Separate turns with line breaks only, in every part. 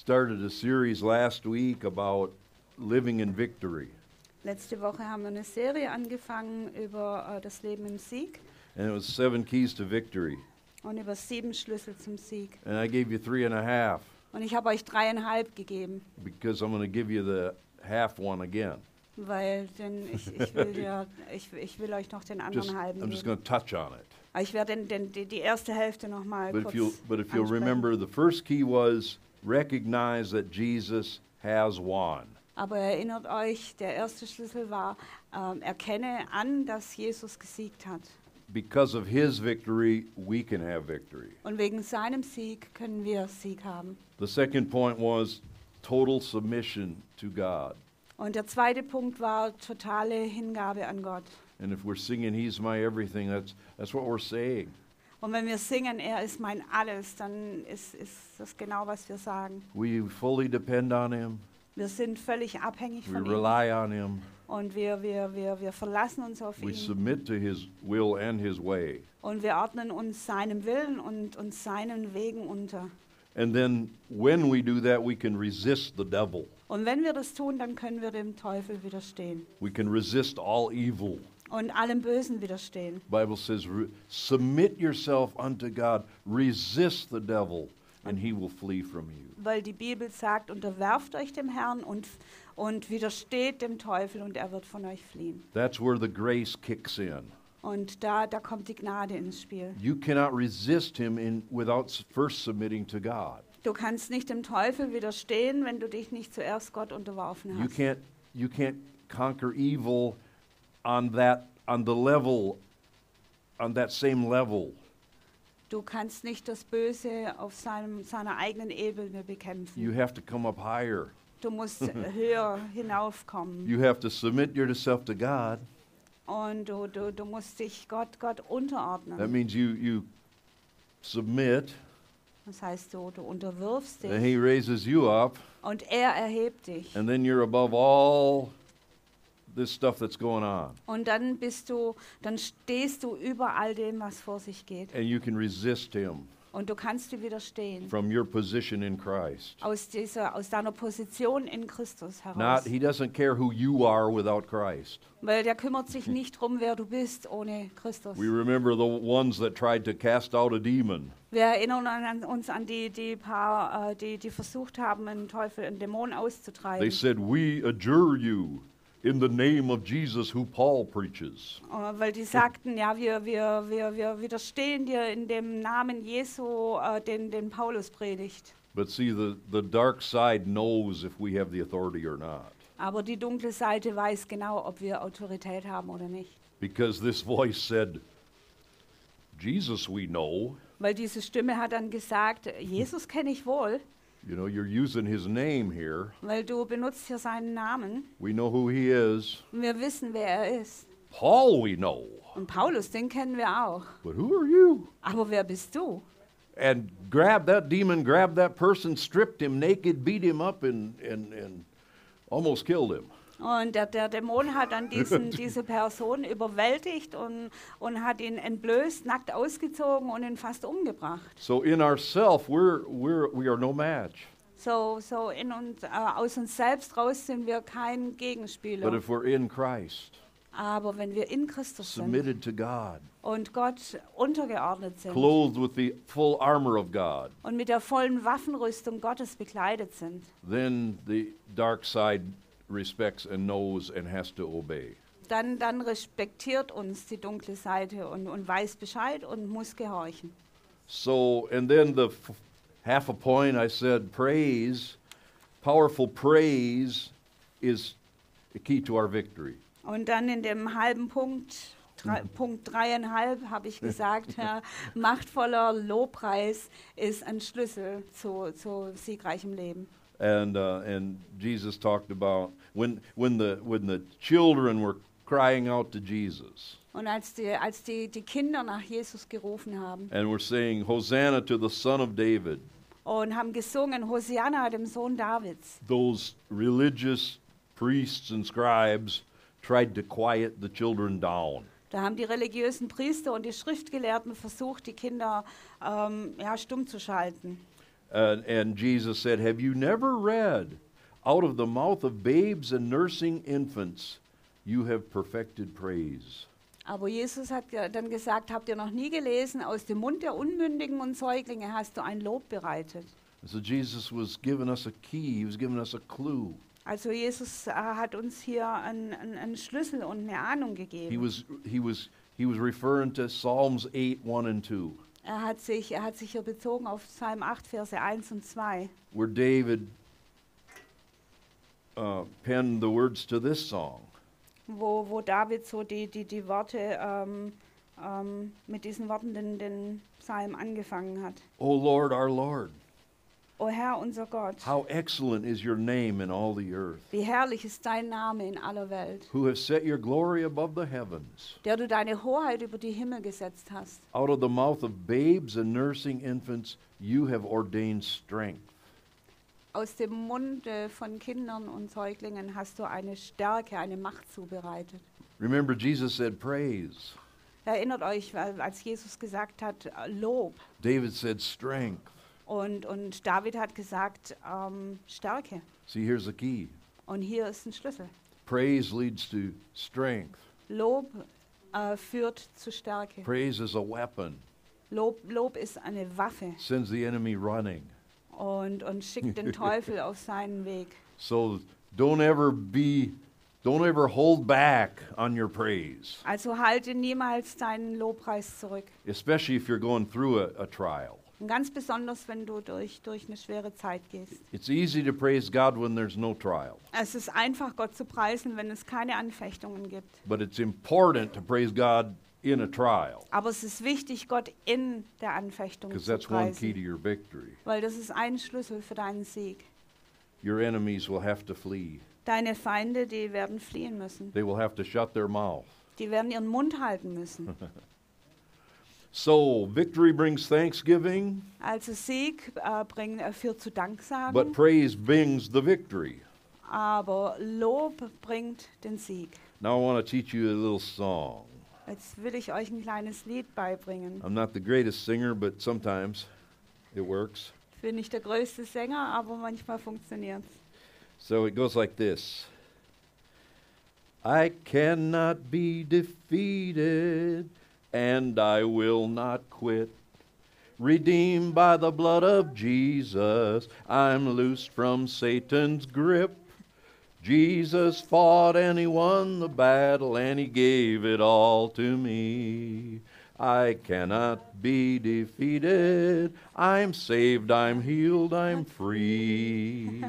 started a series last week about living in victory.
Letzte Woche haben wir eine Serie angefangen über äh, das Leben im Sieg
And it was seven keys to victory.
und über sieben Schlüssel zum Sieg.
And I gave you three and a half
Und ich habe euch dreieinhalb gegeben,
because I'm going to give you the half one again.
weil denn ich, ich, will, dir, ich, ich will euch noch den
Just,
anderen halben
I'm just
geben.
going to touch on it.
Aber ich werde den, den, die, die erste Hälfte nochmal
But
kurz
if you'll, but if you'll
ansprechen.
remember, the first key was recognize that Jesus has won.
Aber erinnert euch, der erste Schlüssel war, ähm, erkenne an, dass Jesus gesiegt hat.
Because of his victory, we can have victory.
Und wegen seinem Sieg können wir Sieg haben.
The second point was total submission to God.
Und der zweite Punkt war totale Hingabe an Gott.
And if we're singing He's My Everything, that's, that's what we're saying.
Und wenn wir singen, er ist mein Alles, dann ist, ist das genau, was wir sagen.
We fully depend on Him,
Wir sind völlig abhängig
we
von ihm
rely on Him,
und wir, wir, wir, wir verlassen uns auf
we
ihn
submit to His will and His way.
und wir ordnen uns seinem Willen und, und seinen Wegen unter.
And then when we do that, we can resist the devil.
Und wenn wir das tun, dann können wir dem Teufel widerstehen
We can resist all evil.
Und allem Bösen widerstehen.
Bible says, "Re- submit yourself unto God, resist the devil, and he will flee from you.
Weil die Bibel sagt, unterwerft euch dem Herrn und, und widersteht dem Teufel und er wird von euch fliehen.
That's where the grace kicks in.
Und da, da kommt die Gnade ins Spiel.
You cannot resist him in, without first submitting to God.
Du kannst nicht dem Teufel widerstehen, wenn du dich nicht zuerst Gott unterworfen
You
hast.
can't, you can't conquer evil on that, on the level, on that same level.
Du kannst nicht das Böse auf seinem, seiner eigenen Ebene bekämpfen.
You have to come up higher.
Du musst höher hinaufkommen.
You have to submit yourself to God.
Und du, du, du musst dich Gott, Gott
That
unterordnen.
means you, you submit,
Das heißt, du, du unterwirfst
and he
dich
raises you up,
und er erhebt dich.
and then you're above all this stuff that's going on.
Und dann bist du, dann stehst du über all dem, was vor sich geht.
And you can resist him
Und du kannst dir widerstehen.
from your position in Christ.
Aus, dieser, aus deiner Position in Christus
Not
heraus.
he doesn't care who you are without Christ.
Weil der kümmert sich nicht drum, wer du bist ohne Christus.
We remember the ones that tried to cast out a demon.
Wir erinnern an, uns an die, die paar, äh, die, die versucht haben, einen Teufel, einen Dämon
They
auszutreiben.
said, "We adjure you in the name of Jesus who Paul preaches."
Äh, weil die sagten, ja, wir, wir, wir, wir widerstehen dir in dem Namen Jesu, äh, den, den Paulus predigt.
But see the the dark side knows if we have the authority or not.
Aber die dunkle Seite weiß genau, ob wir Autorität haben oder nicht.
Because this voice said, "Jesus we know."
Weil diese Stimme hat dann gesagt, Jesus kenne ich wohl,
You know, you're using his name here.
weil du benutzt hier seinen Namen.
We know who he is.
Wir wissen, wer er ist.
Paul we know.
Und Paulus, den kennen wir auch.
But who are you?
Aber wer bist du?
And grabbed that demon, grabbed that person, stripped him naked, beat him up, and, and, and almost killed him.
Und der, der Dämon hat dann diesen, diese Person überwältigt und, und hat ihn entblößt, nackt ausgezogen und ihn fast umgebracht.
So in ourself, we're, we're, we are no match.
So, so in uns, äh, aus uns selbst raus sind wir kein
But
Gegenspieler.
if we're in Christ,
Aber wenn wir in Christus sind
submitted to God,
und Gott untergeordnet sind
clothed with the full armor of God,
und mit der vollen Waffenrüstung Gottes bekleidet sind,
then the dark side respects and knows and has to obey.
dann, dann respektiert uns die dunkle Seite und, und weiß Bescheid und muss gehorchen.
So, and then the half a point I said, praise, powerful praise is a key to our victory.
Und dann in dem halben Punkt, drei, Punkt dreieinhalb, habe ich gesagt, ja, machtvoller Lobpreis ist ein Schlüssel zu, zu siegreichem Leben.
And, uh, and Jesus talked about when, when, the, when the children were crying out to Jesus
Und als die, als die, die Kinder nach Jesus gerufen haben
and were saying, Hosanna to the Son of David,
und haben gesungen, Hosianna, dem Sohn Davids,
those religious priests and scribes tried to quiet the children down.
da haben die religiösen Priester und die Schriftgelehrten versucht, die Kinder ähm, ja, stumm zu schalten.
And, and Jesus said, Have you never read, out of the mouth of babes and nursing infants, you have perfected praise?
Aber Jesus hat dann gesagt, habt ihr noch nie gelesen, aus dem Mund der Unmündigen und Säuglinge hast du ein Lob bereitet.
So Jesus was giving us a key, he was giving us a clue.
Also Jesus äh, hat uns hier einen, einen, Schlüssel und eine Ahnung
He was, he was, he was referring to Psalms 8, 1 and 2,
Er hat, sich, er hat sich hier bezogen auf Psalm 8, Verse 1 und 2,
where David uh, penned the words to this song.
wo, wo David so die, die, die Worte ähm, ähm, mit diesen Worten den, den Psalm angefangen hat.
O Lord, our Lord,
O Herr, unser Gott,
how excellent is your name in all the earth,
wie herrlich ist dein Name in aller Welt,
who have set your glory above the heavens.
der du deine Hoheit über die Himmel gesetzt hast.
Out of the mouth of babes and nursing infants, you have ordained strength.
Aus dem Munde von Kindern und Säuglingen hast du eine Stärke, eine Macht zubereitet.
Remember, Jesus said, Praise.
Erinnert euch, als Jesus gesagt hat, äh, Lob.
David said, Strength.
Und, und David hat gesagt, ähm, Stärke.
See, here's the key
Und hier ist ein Schlüssel.
praise leads to strength,
Lob äh, führt zu Stärke.
praise is a weapon,
Lob, Lob ist eine Waffe
sends the enemy running.
und, und schickt den Teufel auf seinen Weg.
So don't ever be, don't ever hold back on your praise,
Also halte niemals deinen Lobpreis zurück.
especially if you're going through a, a trial.
Und ganz besonders, wenn du durch, durch eine schwere Zeit gehst.
It's easy to praise God when there's no trial,
Es ist einfach, Gott zu preisen, wenn es keine Anfechtungen gibt.
but it's important to praise God in a trial
Aber es ist wichtig, Gott in der Anfechtung zu
that's one key to
preisen.
your victory.
Weil das ist ein Schlüssel für deinen Sieg.
Your enemies will have to flee.
Deine Feinde, die werden fliehen müssen.
They will have to shut their mouth.
Die werden ihren Mund halten müssen.
So, victory brings thanksgiving,
Also Sieg äh, bring, äh, führt zu
but praise brings the victory.
aber Lob bringt den Sieg.
Now, I want to teach you a little song.
Jetzt will ich euch ein kleines Lied beibringen.
I'm not the greatest singer, but sometimes it works.
Ich bin nicht der größte Sänger, aber manchmal.
So it goes like this I cannot be defeated, and I will not quit. Redeemed by the blood of Jesus, I'm loosed from Satan's grip. Jesus fought and he won the battle, and he gave it all to me. I cannot be defeated. I'm saved, I'm healed, I'm free.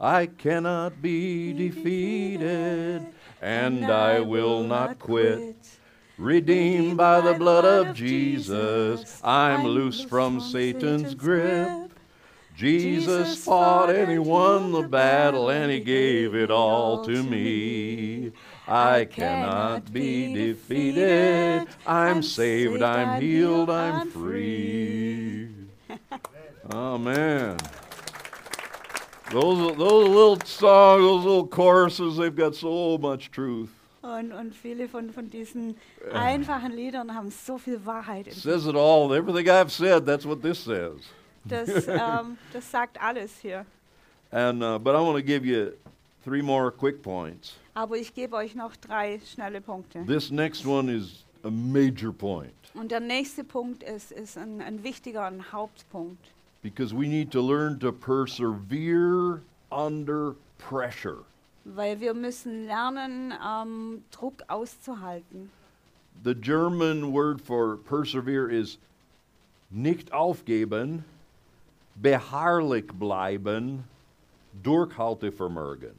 I cannot be defeated, and I will not quit. Redeemed by the blood of Jesus, I'm loose from Satan's grip. Jesus fought and he won the battle, and he gave it all to me. I cannot be defeated. I'm saved, I'm healed, I'm free. Amen. Those, those little songs, those little choruses, they've got so much truth.
Und, und viele von, von diesen einfachen Liedern haben so viel Wahrheit. In.
Says it all. Everything I've said, that's what this says.
Das, ähm, das sagt alles hier.
And uh, but I want to give you three more quick points.
Aber ich gebe euch noch drei schnelle Punkte.
This next one is a major point
Und der nächste Punkt ist, ist ein, ein wichtiger, ein Hauptpunkt.
because we need to learn to persevere under pressure.
Weil wir müssen lernen, ähm, Druck auszuhalten.
The German word for persevere is nicht aufgeben, beharrlich bleiben, durchhaltevermögen.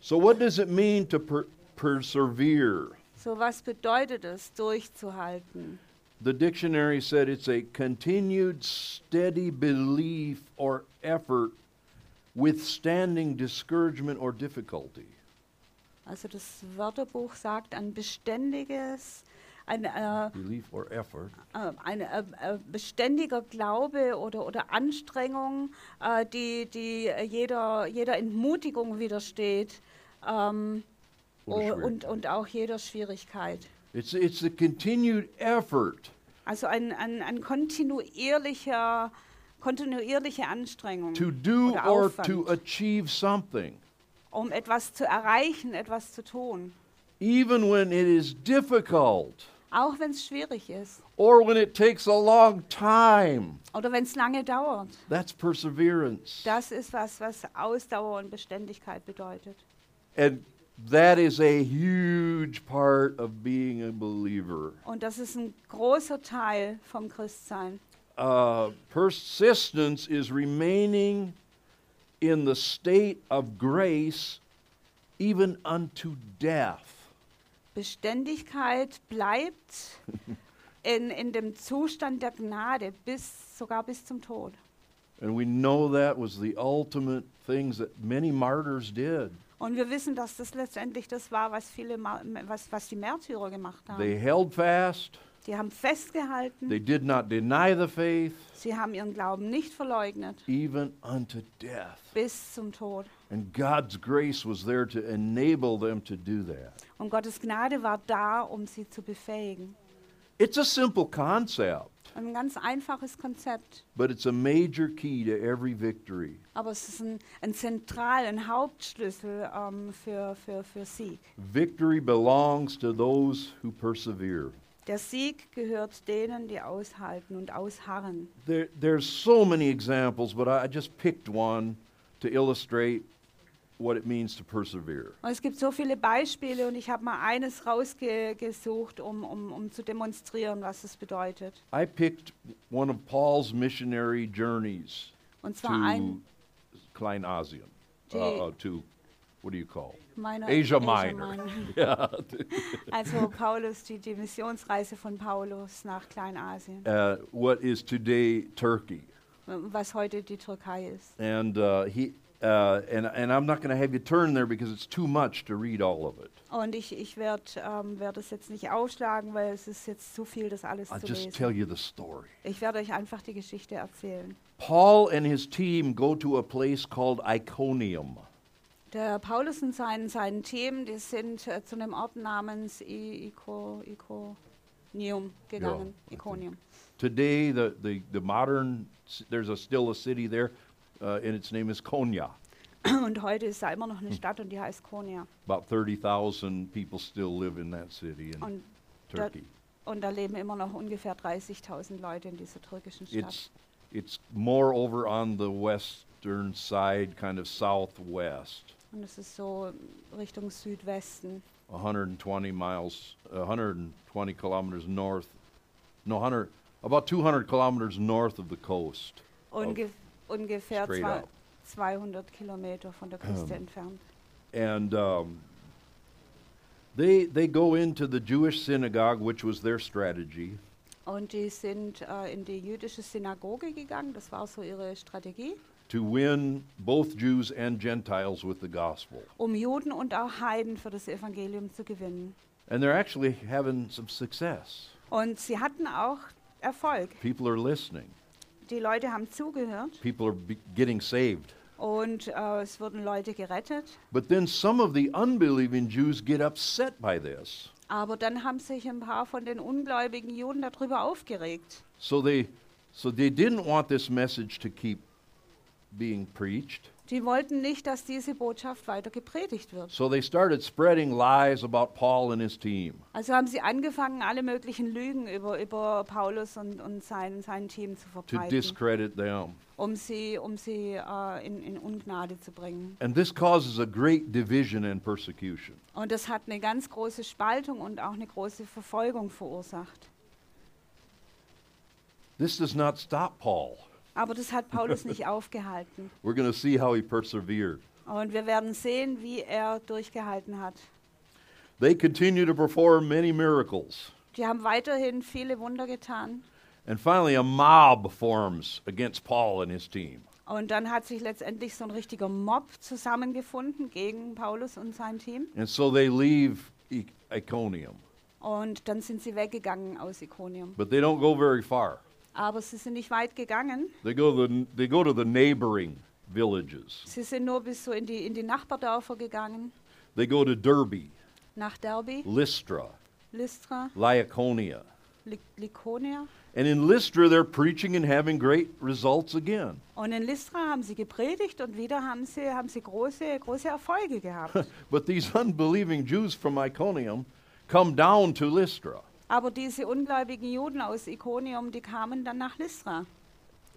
So what does it mean to per- persevere?
So was bedeutet es, durchzuhalten?
The dictionary said it's a continued steady belief or effort withstanding discouragement or difficulty.
Also das Wörterbuch sagt ein beständiges, ein, äh,
Belief or effort
äh, ein äh, äh, beständiger Glaube oder, oder Anstrengung, äh, die, die jeder, jeder Entmutigung widersteht ähm, und, und auch jeder Schwierigkeit.
It's, it's a continued effort
Also ein, ein, ein kontinuierlicher kontinuierliche Anstrengung
to do
oder
or
Aufwand,
to achieve something,
um etwas zu erreichen, etwas zu tun.
even when it is difficult
Auch wenn es schwierig ist
or when it takes a long time.
oder wenn es lange dauert.
That's perseverance.
Das ist was, was Ausdauer und Beständigkeit bedeutet.
And that is a huge part of being a believer.
Und das ist ein großer Teil vom Christsein.
Uh, persistence is remaining in the state of grace even unto death.
Beständigkeit bleibt in, in dem Zustand der Gnade bis sogar bis zum Tod.
And we know that was the ultimate things that many martyrs did.
Und wir wissen, dass das letztendlich das war, was viele was, was die Märtyrer gemacht haben.
They held fast,
Die haben festgehalten,
they did not deny the faith,
sie haben ihren Glauben nicht verleugnet
even unto death.
bis zum Tod.
And God's grace was there to enable them to do that.
Und Gottes Gnade war da, um sie zu befähigen.
It's a simple concept,
Ein ganz einfaches Konzept,
but it's a major key to every victory.
aber es ist ein, ein Zentral, ein Hauptschlüssel ähm, für, für, für Sieg.
Victory belongs to those who persevere.
Der Sieg gehört denen, die aushalten und ausharren.
There, there's so many examples, but I just picked one to illustrate what it means to persevere.
Und es gibt so viele Beispiele und ich habe mal eines rausgesucht, um, um, um zu demonstrieren, was es bedeutet.
I picked one of Paul's missionary journeys
Und
to
zwar ein
Kleinasien, uh, uh, to what do you call?
meiner
Asia Minor. Yeah,
Also Paulus, die, die Missionsreise von Paulus nach Kleinasien,
uh, what is today Turkey,
was heute die Türkei ist.
and uh, he. Uh, and, and I'm not going to have you turn there because it's too much to read all of it.
Und ich, ich werde ähm, werd es jetzt nicht aufschlagen, weil es ist jetzt zu viel, das alles
I'll
zu
just
lesen.
tell you the story.
Ich werde euch einfach die Geschichte erzählen.
Paul and his team go to a place called Iconium.
Der Paulus und sein, sein Team, die sind äh, zu einem Ort namens I, Ico, Iconium gegangen.
Ja,
Iconium.
Today, the, the, the modern, there's a, still a city there, uh, and its name is Konya.
Und heute ist da immer noch eine Stadt und die heißt Konya.
About 30,000 people still live in that city in
Und, da,
Turkey.
und da leben immer noch ungefähr 30.000 Leute in dieser türkischen Stadt.
It's, it's more over on the western side, kind of southwest,
Und es ist so Richtung Südwesten.
120 miles, 120 kilometers north, no, 100, about 200 kilometers north of the coast.
Unge ungefähr zwei,
up.
200 Kilometer von der Küste
Ähm.
entfernt.
and um, they they go into the Jewish synagogue, which was their strategy,
Und die sind äh, in die jüdische Synagoge gegangen, das war so ihre Strategie,
to win both Jews and Gentiles with the gospel.
um Juden und auch Heiden für das Evangelium zu gewinnen.
And they're actually having some success.
Und sie hatten auch Erfolg.
People are listening.
Die Leute haben zugehört
People are be- getting saved.
und äh, es wurden Leute gerettet.
But then some of the unbelieving Jews get upset by this.
Aber dann haben sich ein paar von den ungläubigen Juden darüber aufgeregt.
So they so they didn't want this message to keep being preached.
Die wollten nicht, dass diese Botschaft weiter gepredigt wird.
So they started spreading lies about Paul and his team.
Also haben sie angefangen, alle möglichen Lügen über, über Paulus und, und sein, sein Team zu
to
verbreiten,
discredit them.
um sie, um sie äh, in, in Ungnade zu bringen.
And this causes a great division and persecution.
Und das hat eine ganz große Spaltung und auch eine große Verfolgung verursacht.
This does not stop Paul.
Aber das hat Paulus nicht aufgehalten.
We're going to see how he persevered.
Und wir werden sehen, wie er durchgehalten hat.
They continue to perform many miracles.
Die haben weiterhin viele Wunder getan.
And finally, a mob forms against Paul and his team.
Und dann hat sich letztendlich so ein richtiger Mob zusammengefunden gegen Paulus und sein Team.
And so they leave I- Iconium.
Und dann sind sie weggegangen aus Ikonium.
But they don't go very far.
Aber sie sind nicht weit gegangen.
They go, to the, they go to the neighboring villages.
Sie sind nur bis so in die, in die Nachbardörfer gegangen.
They go to Derbe,
Nach Derby,
Lystra,
Lystra,
Laconia,
Ly- Lykonia.
And in Lystra, they're preaching and having great results again.
Und in Lystra haben sie gepredigt und wieder haben sie, haben sie große, große Erfolge gehabt.
But these unbelieving Jews from Iconium come down to Lystra.
Aber diese ungläubigen Juden aus Ikonium, die kamen dann nach Lystra.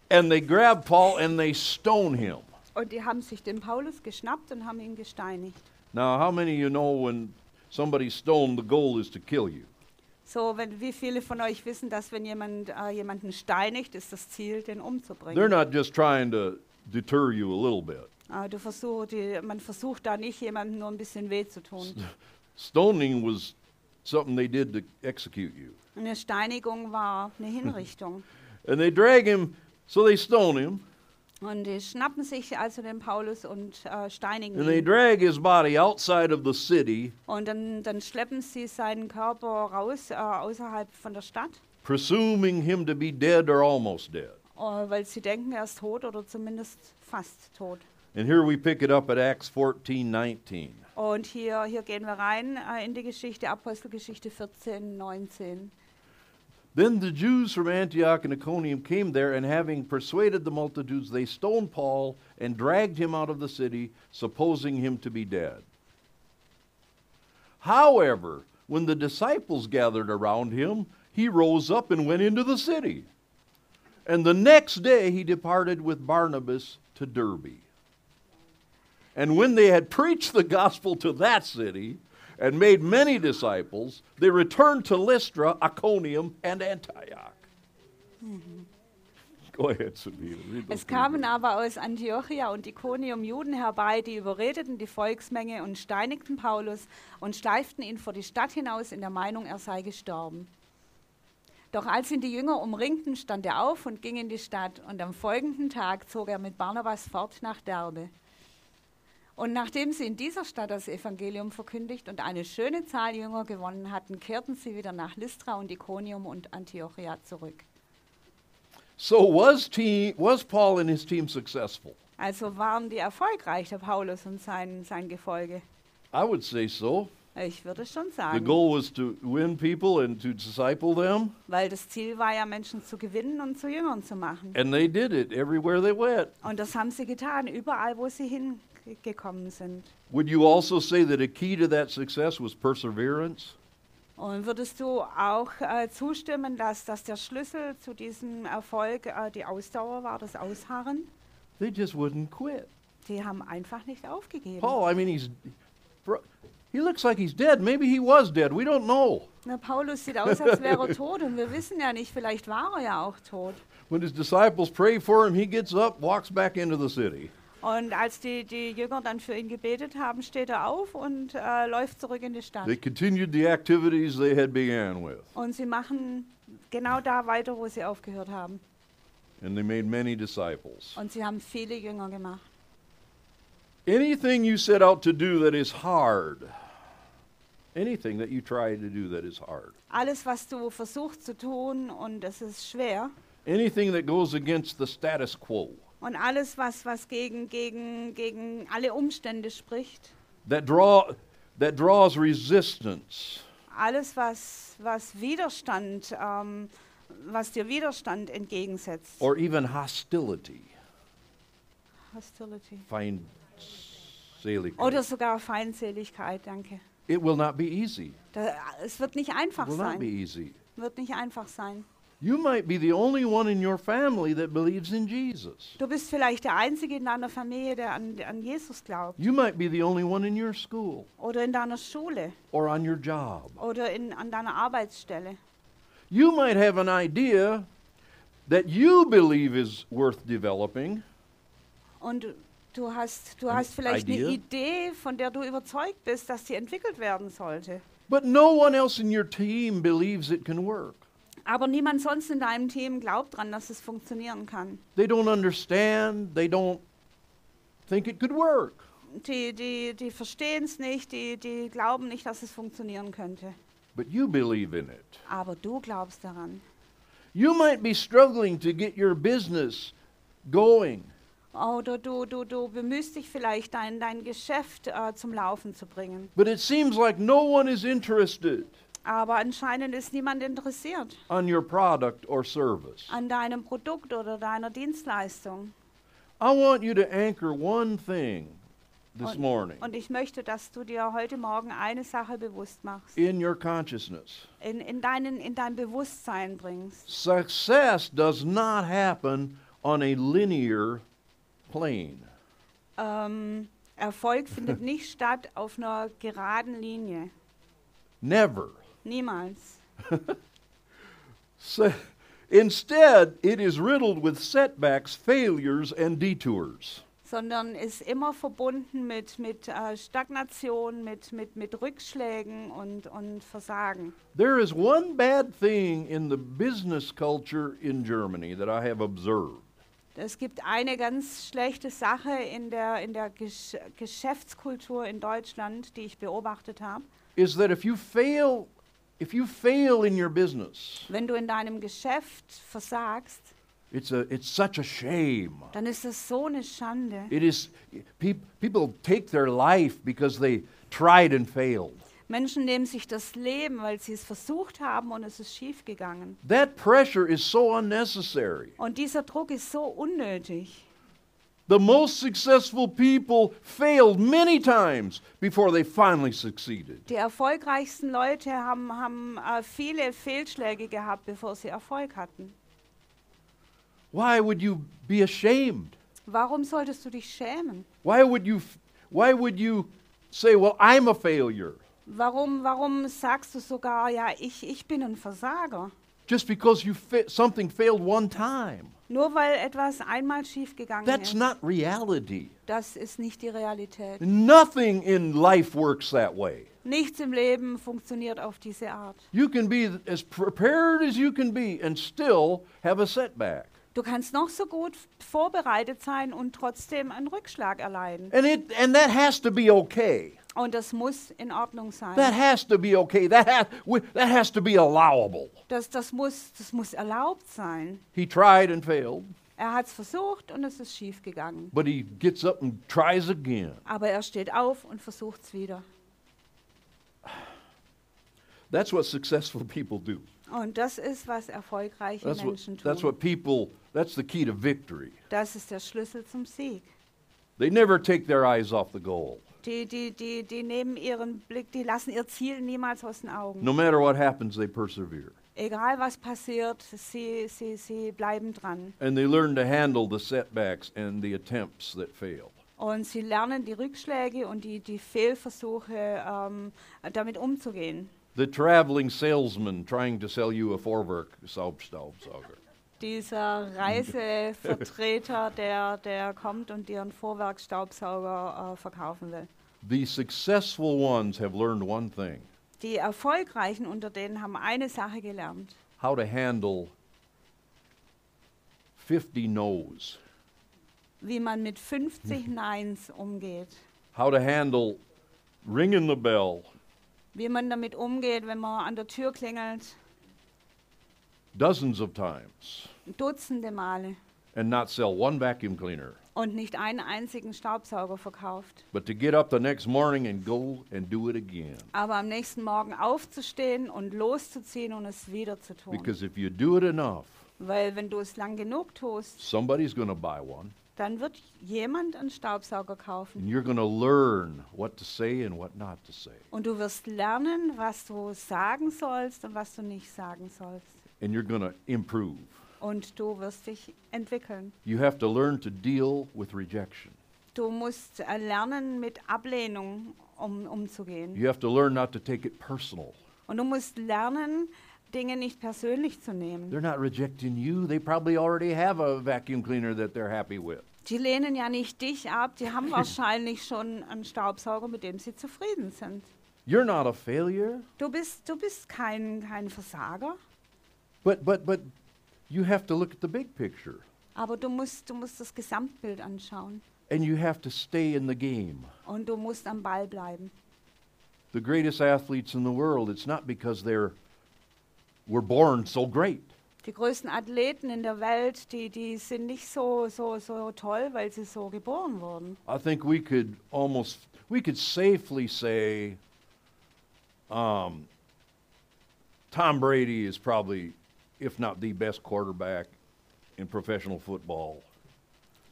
And they grab Paul and they stone him.
Und die haben sich den Paulus geschnappt und haben ihn gesteinigt.
Now, how many of you know when somebody's stoned, the goal is to kill you?
So, wenn, wie viele von euch wissen, dass wenn jemand äh, jemanden steinigt, ist das Ziel, den
They're
umzubringen.
not just trying to deter you a little bit.
Äh, du versuch, die, man versucht da nicht, jemandem nur ein bisschen weh zu tun.
Stoning was something they did to execute you.
Eine Steinigung war eine Hinrichtung.
And they drag him, so they stone him,
Und die schnappen sich also den Paulus und äh, steinigen
and they
ihn.
drag his body outside of the city,
Und dann, dann schleppen sie seinen Körper raus, äh, außerhalb von der Stadt,
presuming him to be dead or almost dead.
äh, weil sie denken, er ist tot oder zumindest fast tot.
And here we pick it up at Acts 14 19.
Und hier, hier gehen wir rein äh, in die Geschichte, Apostelgeschichte 14, 19.
Then the Jews from Antioch and Iconium came there, and having persuaded the multitudes, they stoned Paul and dragged him out of the city, supposing him to be dead. However, when the disciples gathered around him, he rose up and went into the city. And the next day he departed with Barnabas to Derbe. And when they had preached the gospel to that city and made many disciples, they returned to Lystra, Iconium, and Antioch. Go ahead, Sabina. Read those
Es kamen aber aus Antiochia und Ikonium Juden herbei, die überredeten die Volksmenge und steinigten Paulus und schleiften ihn vor die Stadt hinaus in der Meinung, er sei gestorben. Doch als ihn die Jünger umringten, stand er auf und ging in die Stadt, und am folgenden Tag zog er mit Barnabas fort nach Derbe. Und nachdem sie in dieser Stadt das Evangelium verkündigt und eine schöne Zahl Jünger gewonnen hatten, kehrten sie wieder nach Lystra und Ikonium und Antiochia zurück.
So was, te- was Paul and his team successful?
Also waren die erfolgreich, der Paulus und sein, sein Gefolge.
I would say so.
Ich würde schon
The
sagen.
goal was to win people and to disciple them,
Weil das Ziel war ja, Menschen zu gewinnen und zu Jüngern zu machen.
and they did it everywhere they went.
Und das haben sie getan, überall, wo sie hingekommen sind.
Would you also say that a key to that success was perseverance?
Und würdest du auch äh, zustimmen, dass, dass der Schlüssel zu diesem Erfolg äh, die Ausdauer war, das Ausharren?
They just wouldn't quit.
Die haben einfach nicht aufgegeben.
Paul, I mean, he's he looks like he's dead. Maybe he was dead. We don't know.
Na, Paulus sieht aus, als wäre er tot und wir wissen ja nicht, vielleicht war er ja auch tot.
When his disciples pray for him, he gets up, walks back into the city.
Und als die, die Jünger dann für ihn gebetet haben, steht er auf und äh, läuft zurück in die Stadt.
They continued the activities they had began with,
Und sie machen genau da weiter, wo sie aufgehört haben.
and they made many disciples.
Und sie haben viele Jünger gemacht.
Anything you set out to do that is hard, anything that you try to do that is hard,
Alles, was du versuchst zu tun und es ist schwer.
anything that goes against the status quo,
Und alles, was, was gegen, gegen, gegen alle Umstände spricht.
that draw that draws resistance,
Alles, was, was Widerstand, ähm, was dir Widerstand entgegensetzt.
or even hostility.
Hostility.
Sailing.
Oder sogar Feindseligkeit, danke.
It will not be easy.
Da, es wird nicht einfach
It will not be
sein.
easy.
Wird nicht einfach sein.
You might be the only one in your family that believes in Jesus.
Du bist vielleicht der Einzige in deiner Familie, der an, an Jesus glaubt.
You might be the only one in your school
Oder in deiner Schule.
or on your job.
Oder in, an deiner Arbeitsstelle.
You might have an idea that you believe is worth developing,
Und du hast, du hast vielleicht eine Idee, von der du überzeugt bist, dass sie entwickelt werden sollte.
but no one else in your team believes it can work.
Aber niemand sonst in deinem Team glaubt dran, dass es funktionieren kann.
They don't understand, they don't think it could work.
Die, die, die verstehen es nicht, die, die glauben nicht, dass es funktionieren könnte.
But you believe in it.
Aber du glaubst daran.
You might be struggling to get your business going.
Oder du, du, du bemühst dich vielleicht, dein, dein Geschäft äh, zum Laufen zu bringen.
But it seems like no one is interested.
Aber anscheinend ist niemand interessiert
on your product or service.
an deinem Produkt oder deiner Dienstleistung.
I want you to anchor one thing this
Und,
morning
und ich möchte, dass du dir heute Morgen eine Sache bewusst machst,
in your consciousness.
in, in, deinen, in dein Bewusstsein bringst.
Success does not happen on a linear plane.
Ähm, Erfolg findet nicht statt auf einer geraden Linie.
Never.
Niemals.
So, instead, it is riddled with setbacks, failures, and detours.
sondern ist immer verbunden mit, mit äh, Stagnation, mit, mit, mit Rückschlägen und, und Versagen.
There is one bad thing in the business culture in Germany that I have observed.
Es gibt eine ganz schlechte Sache in der, in der Gesch Geschäftskultur in Deutschland, die ich beobachtet habe.
Is that if you fail, if you fail in your business,
Wenn du in deinem Geschäft versagst,
it's a it's such a shame.
dann ist das so eine Schande.
It is peop, people take their life because they tried and failed.
Menschen nehmen sich das Leben, weil sie es versucht haben und es ist schief gegangen.
That pressure is so unnecessary.
Und dieser Druck ist so unnötig.
The most successful people failed many times before they finally succeeded.
Die erfolgreichsten Leute haben, haben äh, viele Fehlschläge gehabt, bevor sie Erfolg hatten.
Why would you be ashamed?
Warum solltest du dich schämen?
Why would you why would you say, "Well, I'm a failure"?
Warum, warum sagst du sogar, ja, ich, ich bin ein Versager?
Just because you fa- something failed one time.
Nur weil etwas einmal schiefgegangen
That's
ist.
not reality.
Das ist nicht die Realität.
Nothing in life works that way.
Nichts im Leben funktioniert auf diese Art.
You can be as prepared as you can be and still have a setback.
Du kannst noch so gut vorbereitet sein und trotzdem einen Rückschlag erleiden.
And it and that has to be okay.
Und das muss in Ordnung sein.
That has to be okay. That has that has to be allowable.
Das, das, muss, das muss erlaubt sein.
He tried and failed,
Er hat es versucht und es ist schief gegangen.
but he gets up and tries again.
Aber er steht auf und versucht es wieder.
That's what successful people do.
Und das ist, was erfolgreiche
That's what,
Menschen
that's
tun.
what people, that's the key to victory.
Das ist der Schlüssel zum Sieg.
They never take their eyes off the goal.
Die, die, die, die nehmen ihren Blick, die lassen ihr Ziel niemals aus den Augen.
No matter what happens, they persevere.
Egal was passiert, sie, sie, sie bleiben dran.
And they learn to handle the setbacks and the attempts that fail.
Und sie lernen die Rückschläge und die, die Fehlversuche ähm, damit umzugehen.
The traveling salesman trying to sell you a Vorwerk Saubstaubsauger.
Dieser Reisevertreter, der, der kommt und dir einen Vorwerkstaubsauger äh, verkaufen will.
The successful ones have learned one thing.
Die Erfolgreichen unter denen haben eine Sache gelernt.
how to handle 50 no's,
wie man mit 50 Neins umgeht,
how to handle ringing the bell,
wie man damit umgeht, wenn man an der Tür klingelt,
dozens of times,
Dutzende Male
and not sell one vacuum cleaner,
und nicht einen einzigen Staubsauger verkauft.
but to get up the next morning and go and do it again.
Aber am nächsten Morgen aufzustehen und loszuziehen und es wieder zu tun.
Because if you do it enough,
Weil wenn du es lang genug tust,
somebody's going to buy one,
dann wird jemand einen Staubsauger
and
kaufen.
you're going to learn what to say and what not to say.
Und du wirst lernen, was du sagen sollst und was du nicht sagen sollst.
And you're going to improve.
Und du wirst dich entwickeln.
You have to learn to deal with rejection.
Du musst äh, lernen, mit Ablehnung um, umzugehen.
You have to learn not to take it personal.
Und du musst lernen, Dinge nicht persönlich zu nehmen.
They're not rejecting you. They probably already have a vacuum cleaner that they're happy with.
Die lehnen ja nicht dich ab, die haben wahrscheinlich schon einen Staubsauger, mit dem sie zufrieden sind.
You're not a failure,
Du bist, du bist kein, kein Versager,
but but but you have to look at the big picture
aber du musst, du musst das Gesamtbild anschauen
and you have to stay in the game.
und du musst am Ball bleiben.
The greatest athletes in the world, it's not because they're were born so great.
Die größten Athleten in der Welt, die, die sind nicht so, so, so toll, weil sie so geboren wurden.
I think we could almost we could safely say um, Tom Brady is probably, if not the best quarterback in professional football.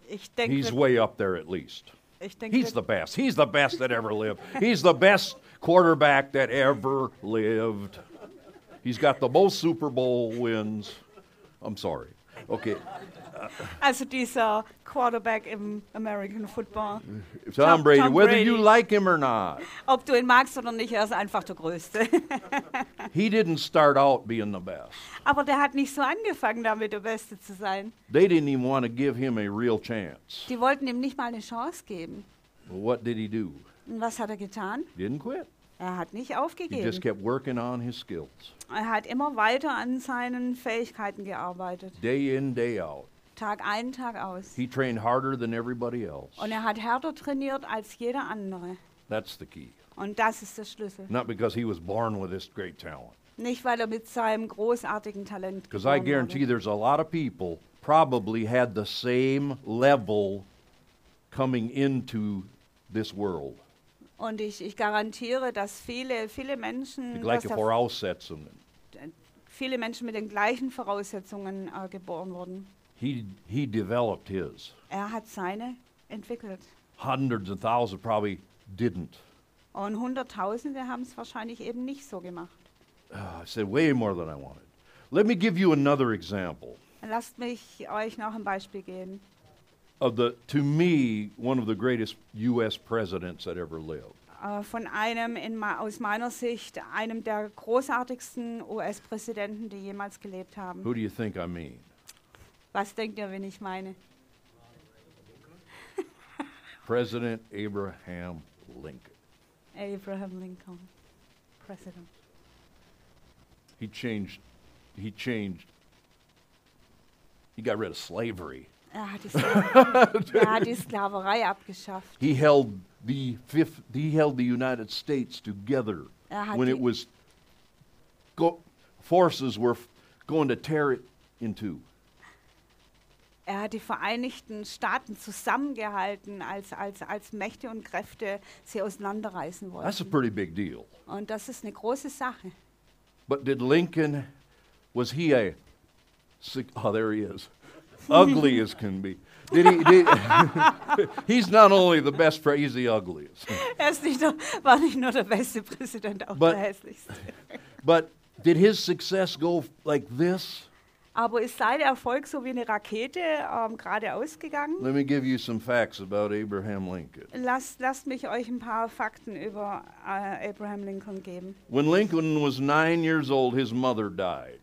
Ich denke,
He's way up there at least.
ich denke,
He's the best. He's the best that ever lived. He's the best quarterback that ever lived. He's got the most Super Bowl wins. I'm sorry. Okay.
also dieser Quarterback im American Football.
Tom
Tom-
Brady,
Tom
whether you
Brady.
like him or not,
Ob du ihn magst oder nicht, er ist einfach der Größte.
he didn't start out being the best.
Aber der hat nicht so angefangen, damit der Beste zu sein.
They didn't even want to give him a real chance.
Die wollten ihm nicht mal eine Chance geben.
Well, what did he do?
Und was hat er getan?
Didn't quit.
Er hat nicht
He just
aufgegeben.
kept working on his skills,
Er hat immer weiter an seinen Fähigkeiten gearbeitet.
day in, day out.
Tag ein, Tag aus.
He trained harder than everybody else.
Und er hat härter trainiert als jeder andere.
That's the key.
Und das ist der Schlüssel.
Not because he was born with this great talent.
Nicht, weil er mit seinem großartigen Talent
Because I
geboren
guarantee
wurde.
there's a lot of people probably had the same level coming into this world.
Und ich, ich garantiere, dass viele, viele Menschen,
Voraussetzungen.
viele Menschen mit den gleichen Voraussetzungen äh, geboren wurden.
He, he developed his.
Er hat seine entwickelt.
Hundreds and thousands probably didn't.
Und Hunderttausende haben es wahrscheinlich eben nicht so gemacht.
Ah, I said way more than I wanted. Let me give you another example
Lasst mich euch noch ein Beispiel geben.
Of the, to me, one of the greatest U.S. presidents that ever lived.
Äh, von einem, in, ma- aus meiner Sicht, einem der großartigsten US-Präsidenten, die jemals gelebt haben.
Who do you think I mean?
Was denkt ihr, wen ich meine?
President Abraham Lincoln.
Abraham Lincoln, President.
He changed, he changed, he got rid of slavery.
Er hat, die Skla- er hat die Sklaverei abgeschafft.
He held the fifth, he held the United States together
Er hat
when
die-
it was go, forces were f- going to tear it in two.
Er hat die Vereinigten Staaten zusammengehalten, als, als, als Mächte und Kräfte sie auseinanderreißen
That's a
wollten.
pretty big deal.
Und das ist eine große Sache.
But did Lincoln, was he a, oh, there he is, ugly as can be. Did he, did, he's not only the best, pre- he's the ugliest.
Er ist nicht nur, war nicht nur der beste Präsident, auch
But-
der hässlichste.
But did his success go like this?
Aber ist sein Erfolg so wie eine Rakete ähm, geradeaus gegangen?
Let me give you some facts about Abraham Lincoln.
Lasst, lasst mich euch ein paar Fakten über äh, Abraham Lincoln geben.
When Lincoln was nine years old, his mother died.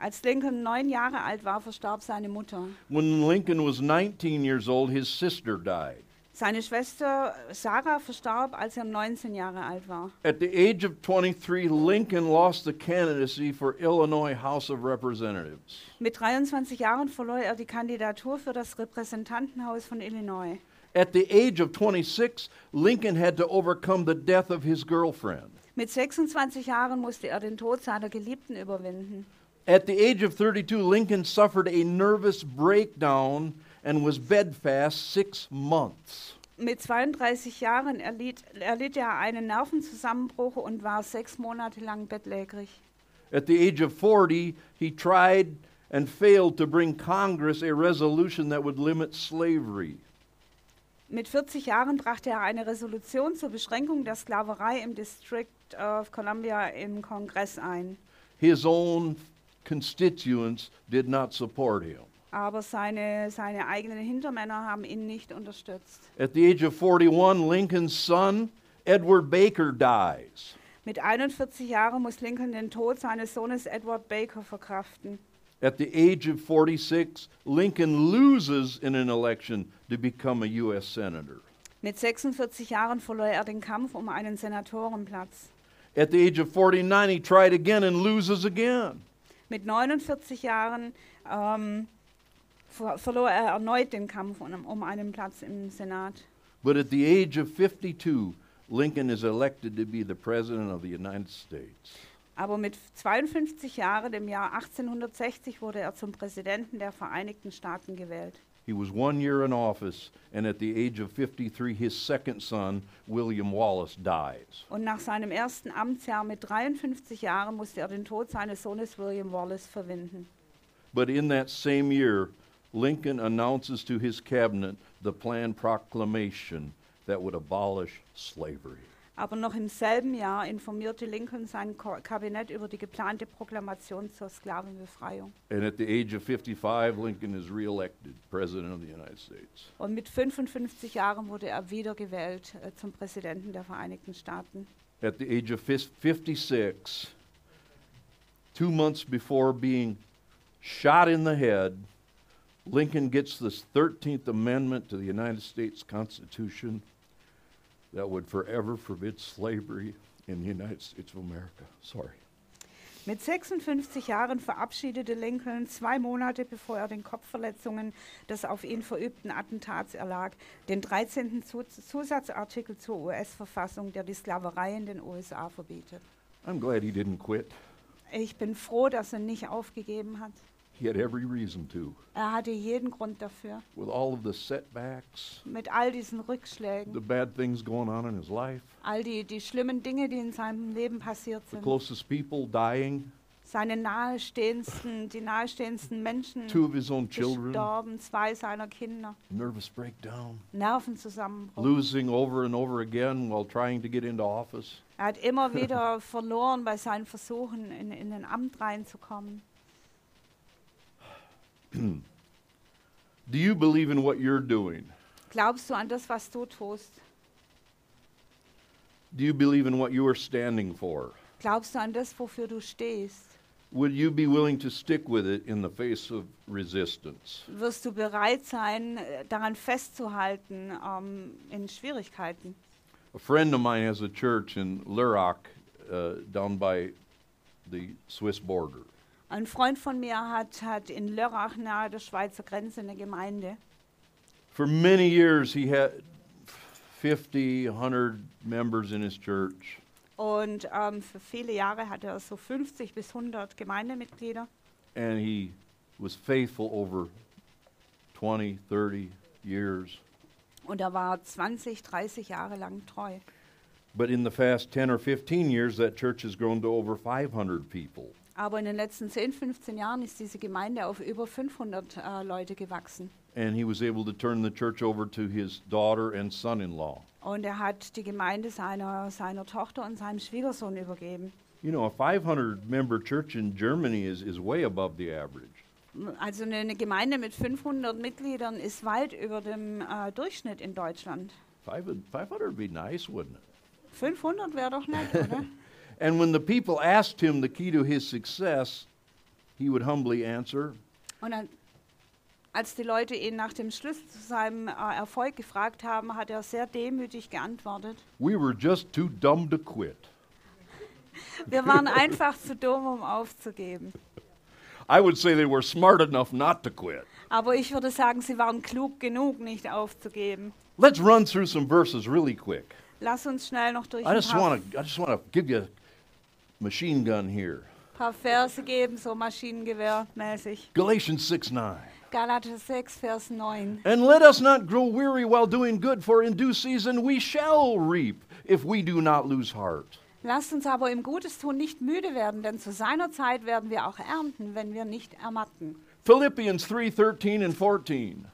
Als Lincoln neun Jahre alt war, verstarb seine Mutter.
When Lincoln was 19 years old, his sister died.
Seine Schwester Sarah verstarb, als er 19 Jahre alt war.
At the age of 23, Lincoln lost the candidacy for Illinois House of Representatives.
Mit 23 Jahren verlor er die Kandidatur für das Repräsentantenhaus von Illinois.
At the age of 26, Lincoln had to overcome the death of his girlfriend.
Mit 26 Jahren musste er den Tod seiner Geliebten überwinden.
At the age of 32, Lincoln suffered a nervous breakdown and was bedfast six months.
Mit 32 Jahren erlitt, erlitt er einen Nervenzusammenbruch und war sechs Monate lang bettlägerig.
At the age of 40, he tried and failed to bring Congress a resolution that would limit slavery.
Mit 40 Jahren brachte er eine Resolution zur Beschränkung der Sklaverei im District of Columbia im Kongress ein.
His own constituents did not support him.
Aber seine, seine eigenen Hintermänner haben ihn nicht unterstützt.
At the age of 41, Lincoln's son, Edward Baker, dies.
Mit 41 Jahren muss Lincoln den Tod seines Sohnes Edward Baker verkraften.
At the age of 46, Lincoln loses in an election to become a U.S. Senator.
Mit 46 Jahren verlor er den Kampf um einen Senatorenplatz.
At the age of 49, he tried again and loses again.
Mit 49 Jahren ähm, ver verlor er erneut den Kampf um, um einen Platz im Senat.
But at the age of 52, Lincoln is elected to be the President of the United States.
Aber mit 52 Jahren, im Jahr 1860, wurde er zum Präsidenten der Vereinigten Staaten gewählt.
He was one year in office, and at the age of 53, his second son, William Wallace, dies.
Und nach seinem ersten Amtsjahr mit 53 Jahren musste er den Tod seines Sohnes William Wallace verwinden.
But in that same year, Lincoln announces to his cabinet the planned proclamation that would abolish slavery.
Aber noch im selben Jahr informierte Lincoln sein Kabinett über die geplante Proklamation zur Sklavenbefreiung.
And at the age of 55, Lincoln is reelected President of the United States.
Und mit 55 Jahren wurde er wiedergewählt äh, zum Präsidenten der Vereinigten Staaten.
At the age of fis- 56, two months before being shot in the head, Lincoln gets this 13th Amendment to the United States Constitution that would forever forbid slavery in the United States of America. Sorry.
Mit 56 Jahren verabschiedete Lincoln zwei Monate bevor er den Kopfverletzungen des auf ihn verübten Attentats erlag, den 13. Zu Zusatzartikel zur US-Verfassung, der die Sklaverei in den USA verbietet.
I'm glad he didn't quit.
Ich bin froh, dass er nicht aufgegeben hat.
He had every reason to.
Er hatte jeden Grund dafür.
With all of the setbacks,
Mit all diesen
the
Rückschlägen,
bad things going on in his life,
all die, die schlimmen Dinge, die in seinem Leben passiert
the
sind,
closest people dying,
seine nahestehendsten, die nahestehendsten Menschen
two of his own children,
gestorben, zwei seiner Kinder,
nervous breakdown,
Nervenzusammenbruch.
losing over and over again while trying to get into office.
Er hat immer wieder verloren bei seinen Versuchen, in, in ein Amt reinzukommen.
Do you believe in what you're doing?
Glaubst du an das, was du tust?
Do you believe in what you are standing for?
Glaubst du an das, wofür du stehst?
Would you be willing to stick with it in the face of resistance?
Wirst du bereit sein, daran festzuhalten ähm, in Schwierigkeiten?
A friend of mine has a church in Lurac uh, down by the Swiss border.
Ein Freund von mir hat, hat in Lörrach nahe der Schweizer Grenze eine Gemeinde.
For many years, he had 50, 100 members in his church.
Und ähm, für viele Jahre hatte er so 50 bis 100 Gemeindemitglieder.
And he was faithful over 20, 30 years.
Und er war 20, 30 Jahre lang treu.
But in the past 10 or 15 years, that church has grown to over 500 people.
Aber in den letzten 10, 15 Jahren ist diese Gemeinde auf über 500 äh, Leute gewachsen.
And he was able to turn the church over to his daughter and son in law.
Und er hat die Gemeinde seiner, seiner Tochter und seinem Schwiegersohn übergeben.
You know, a 500 member church in Germany is, is way above the average.
Also eine, Gemeinde mit 500 Mitgliedern ist weit über dem äh, Durchschnitt in Deutschland.
Five, 500 would be nice, wouldn't it?
500 wäre doch nett, oder?
And when the people asked him the key to his success, he would humbly answer,
Und dann, als die Leute ihn nach dem Schlüssel zu seinem äh, Erfolg gefragt haben, hat er sehr demütig geantwortet.
We were just too dumb to quit.
Wir waren einfach zu dumm, um aufzugeben.
I would say they were smart enough not to quit.
Aber ich würde sagen, sie waren klug genug, nicht aufzugeben.
Let's run through some verses really quick.
Lass uns schnell noch durch
I just want to give you machine gun here.
paar Verse geben, so Maschinengewehrmäßig.
Galatians 6 9.
Galater 6, Vers 9.
And let us not grow weary while doing good, for in due season we shall reap if we do not lose heart.
Lasst uns aber im Gutes tun nicht müde werden, denn zu seiner Zeit werden wir auch ernten, wenn wir nicht ermatten.
Philippians 3 13 and 14.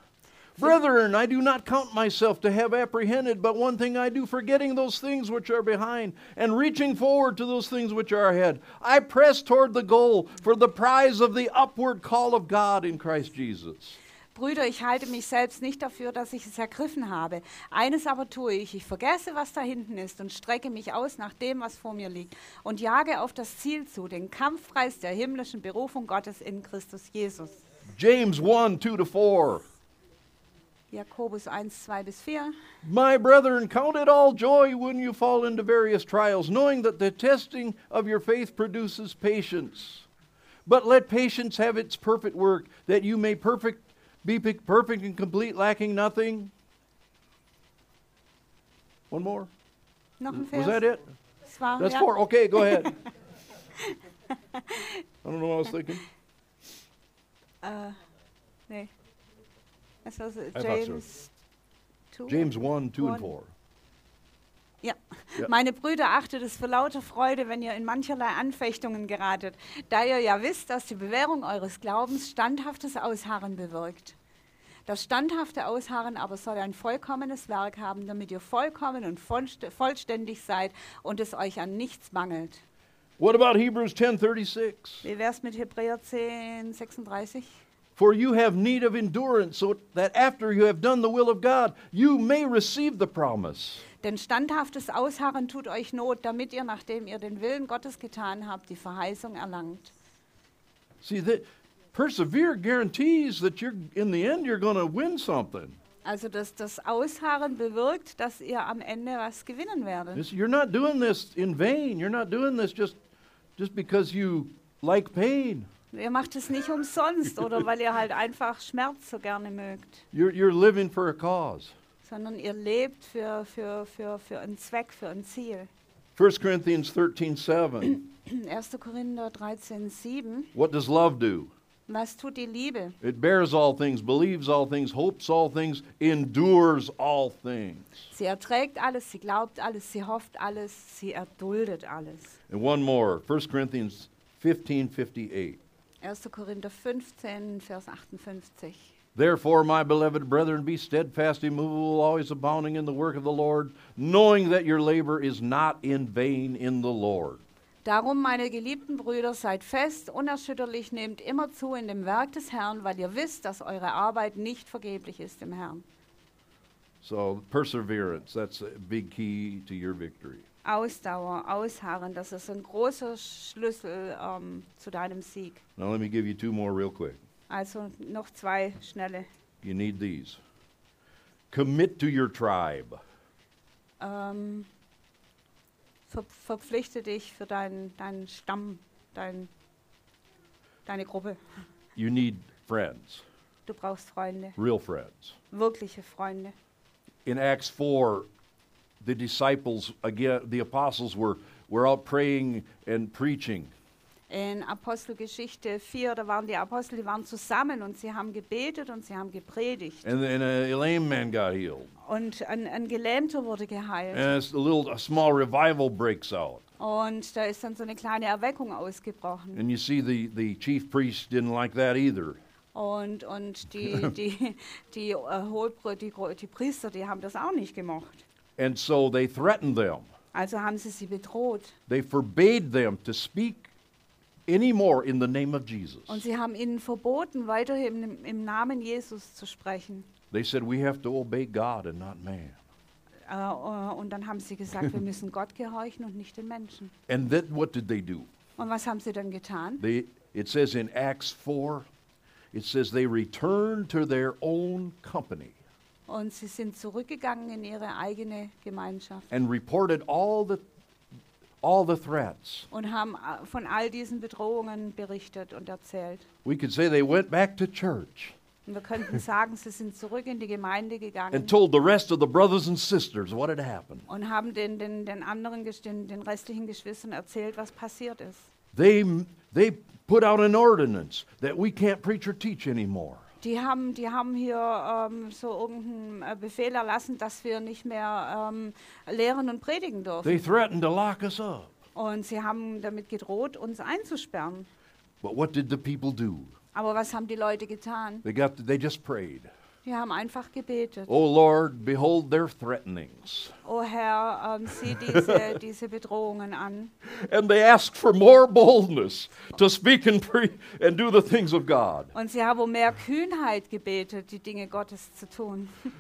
Brethren, I do not count myself to have apprehended, but one thing I do, forgetting those things which are behind, and reaching forward to those things which are ahead. I press toward the goal for the prize of the upward call of God in Christ Jesus.
Brüder, ich halte mich selbst nicht dafür, dass ich es ergriffen habe. Eines aber tue ich, ich vergesse, was da hinten ist und strecke mich aus nach dem, was vor mir liegt und jage auf das Ziel zu, den Kampfpreis der himmlischen Berufung Gottes in Christus Jesus.
James 1 2 to 4.
Jakobus 1, 2 bis 4.
My brethren, count it all joy when you fall into various trials, knowing that the testing of your faith produces patience. But let patience have its perfect work, that you may perfect, be perfect and complete, lacking nothing. One more.
Noch ein
Was that it?
War,
That's
ja.
four. Okay, go ahead. I don't know what I was thinking.
Äh, nee. So
thought so.
James 2.
James 1, 2
One.
and 4.
Ja.
Ja.
Meine Brüder, achtet es für lauter Freude, wenn ihr in mancherlei Anfechtungen geratet, da ihr ja wisst, dass die Bewährung eures Glaubens standhaftes Ausharren bewirkt. Das standhafte Ausharren aber soll ein vollkommenes Werk haben, damit ihr vollkommen und vollst- vollständig seid und es euch an nichts mangelt.
What about Hebrews 10:36?
Wie wär's mit Hebräer 10, 36?
For you have need of endurance, so that after you have done the will of God, you may receive the promise.
Denn standhaftes Ausharren tut euch Not, damit ihr, nachdem ihr den Willen Gottes getan habt, die Verheißung erlangt.
See that persevere guarantees that you're in the end you're going to win something.
Also das, das Ausharren bewirkt, dass ihr am Ende was gewinnen werdet.
This- you're not doing this in vain. You're not doing this just just because you like pain.
Ihr macht es nicht umsonst oder weil ihr halt einfach Schmerz so gerne mögt,
You're you're living for a cause.
sondern ihr lebt für, für, für, für einen Zweck, für ein Ziel.
1 Corinthians 13:7.
1. Korinther 13, 7.
What does love do?
Was tut die Liebe?
It bears all things, believes all things, hopes all things, endures all things.
Sie erträgt alles, sie glaubt alles, sie hofft alles, sie erduldet alles.
And one more, 1 Corinthians 15:58.
1. Korinther 15, Vers 58.
Therefore, my beloved brethren, be steadfast, immovable, always abounding in the work of the Lord, knowing that your labor is not in vain in the Lord.
Darum, meine geliebten Brüder, seid fest, unerschütterlich, nehmt immer zu in dem Werk des Herrn, weil ihr wisst, dass eure Arbeit nicht vergeblich ist im Herrn.
So, perseverance, that's a big key to your victory.
Ausdauer, Ausharren, das ist ein großer Schlüssel ähm, zu deinem Sieg.
Now, let me give you two more real quick.
Also noch zwei schnelle.
You need these. Commit to your tribe.
Ähm, ver verpflichte dich für deinen, deinen Stamm, dein, deine Gruppe.
You need friends,
Du brauchst Freunde,
real friends.
wirkliche Freunde.
in Acts 4, the disciples, again, the apostles were, were out praying and preaching.
In Apostelgeschichte 4, da waren die Apostel, die waren zusammen und sie haben gebetet und sie haben gepredigt.
And then a lame man got healed.
Und ein, ein Gelähmter wurde geheilt.
And a little, a small revival breaks out.
Und da ist dann so eine kleine Erweckung ausgebrochen.
And you see the, the chief priest didn't like that either.
Und, und die, die, die, äh, die, die Priester, die haben das auch nicht gemocht.
And so they threatened them.
Also haben sie sie bedroht.
They forbade them to speak anymore in the name of Jesus.
Und sie haben ihnen verboten, weiterhin im, im Namen Jesus zu sprechen.
They said, We have to obey God and not man.
Äh, äh und dann haben sie gesagt, wir müssen Gott gehorchen und nicht den Menschen.
And then what did they do?
Und was haben sie dann getan?
They, it says in Acts 4, it says they returned to their own company
Und sie sind zurückgegangen in ihre eigene Gemeinschaft
and reported all the, all the threats.
und haben äh, von all diesen Bedrohungen berichtet und erzählt.
We could say they went back to church
Und wir könnten sagen, sie sind zurück in die Gemeinde gegangen
and told the rest of the brothers and sisters what had happened.
und haben den, den, den anderen, den, den restlichen Geschwistern erzählt, was passiert ist.
They, they put out an ordinance that we can't preach or teach anymore.
Die haben, die haben hier ähm, so irgendeinen äh, Befehl erlassen, dass wir nicht mehr ähm, lehren und predigen dürfen.
They threatened to lock us up.
Und sie haben damit gedroht, uns einzusperren.
But what did the people do?
Aber was haben die Leute getan?
They, got, they just prayed.
Die haben einfach gebetet.
Oh Lord, behold their threatenings.
Oh Herr, ähm, sieh diese, diese Bedrohungen an.
And they asked for more boldness to speak and, pre- and do the things of God.
Und sie haben um mehr Kühnheit gebetet, die Dinge Gottes zu tun.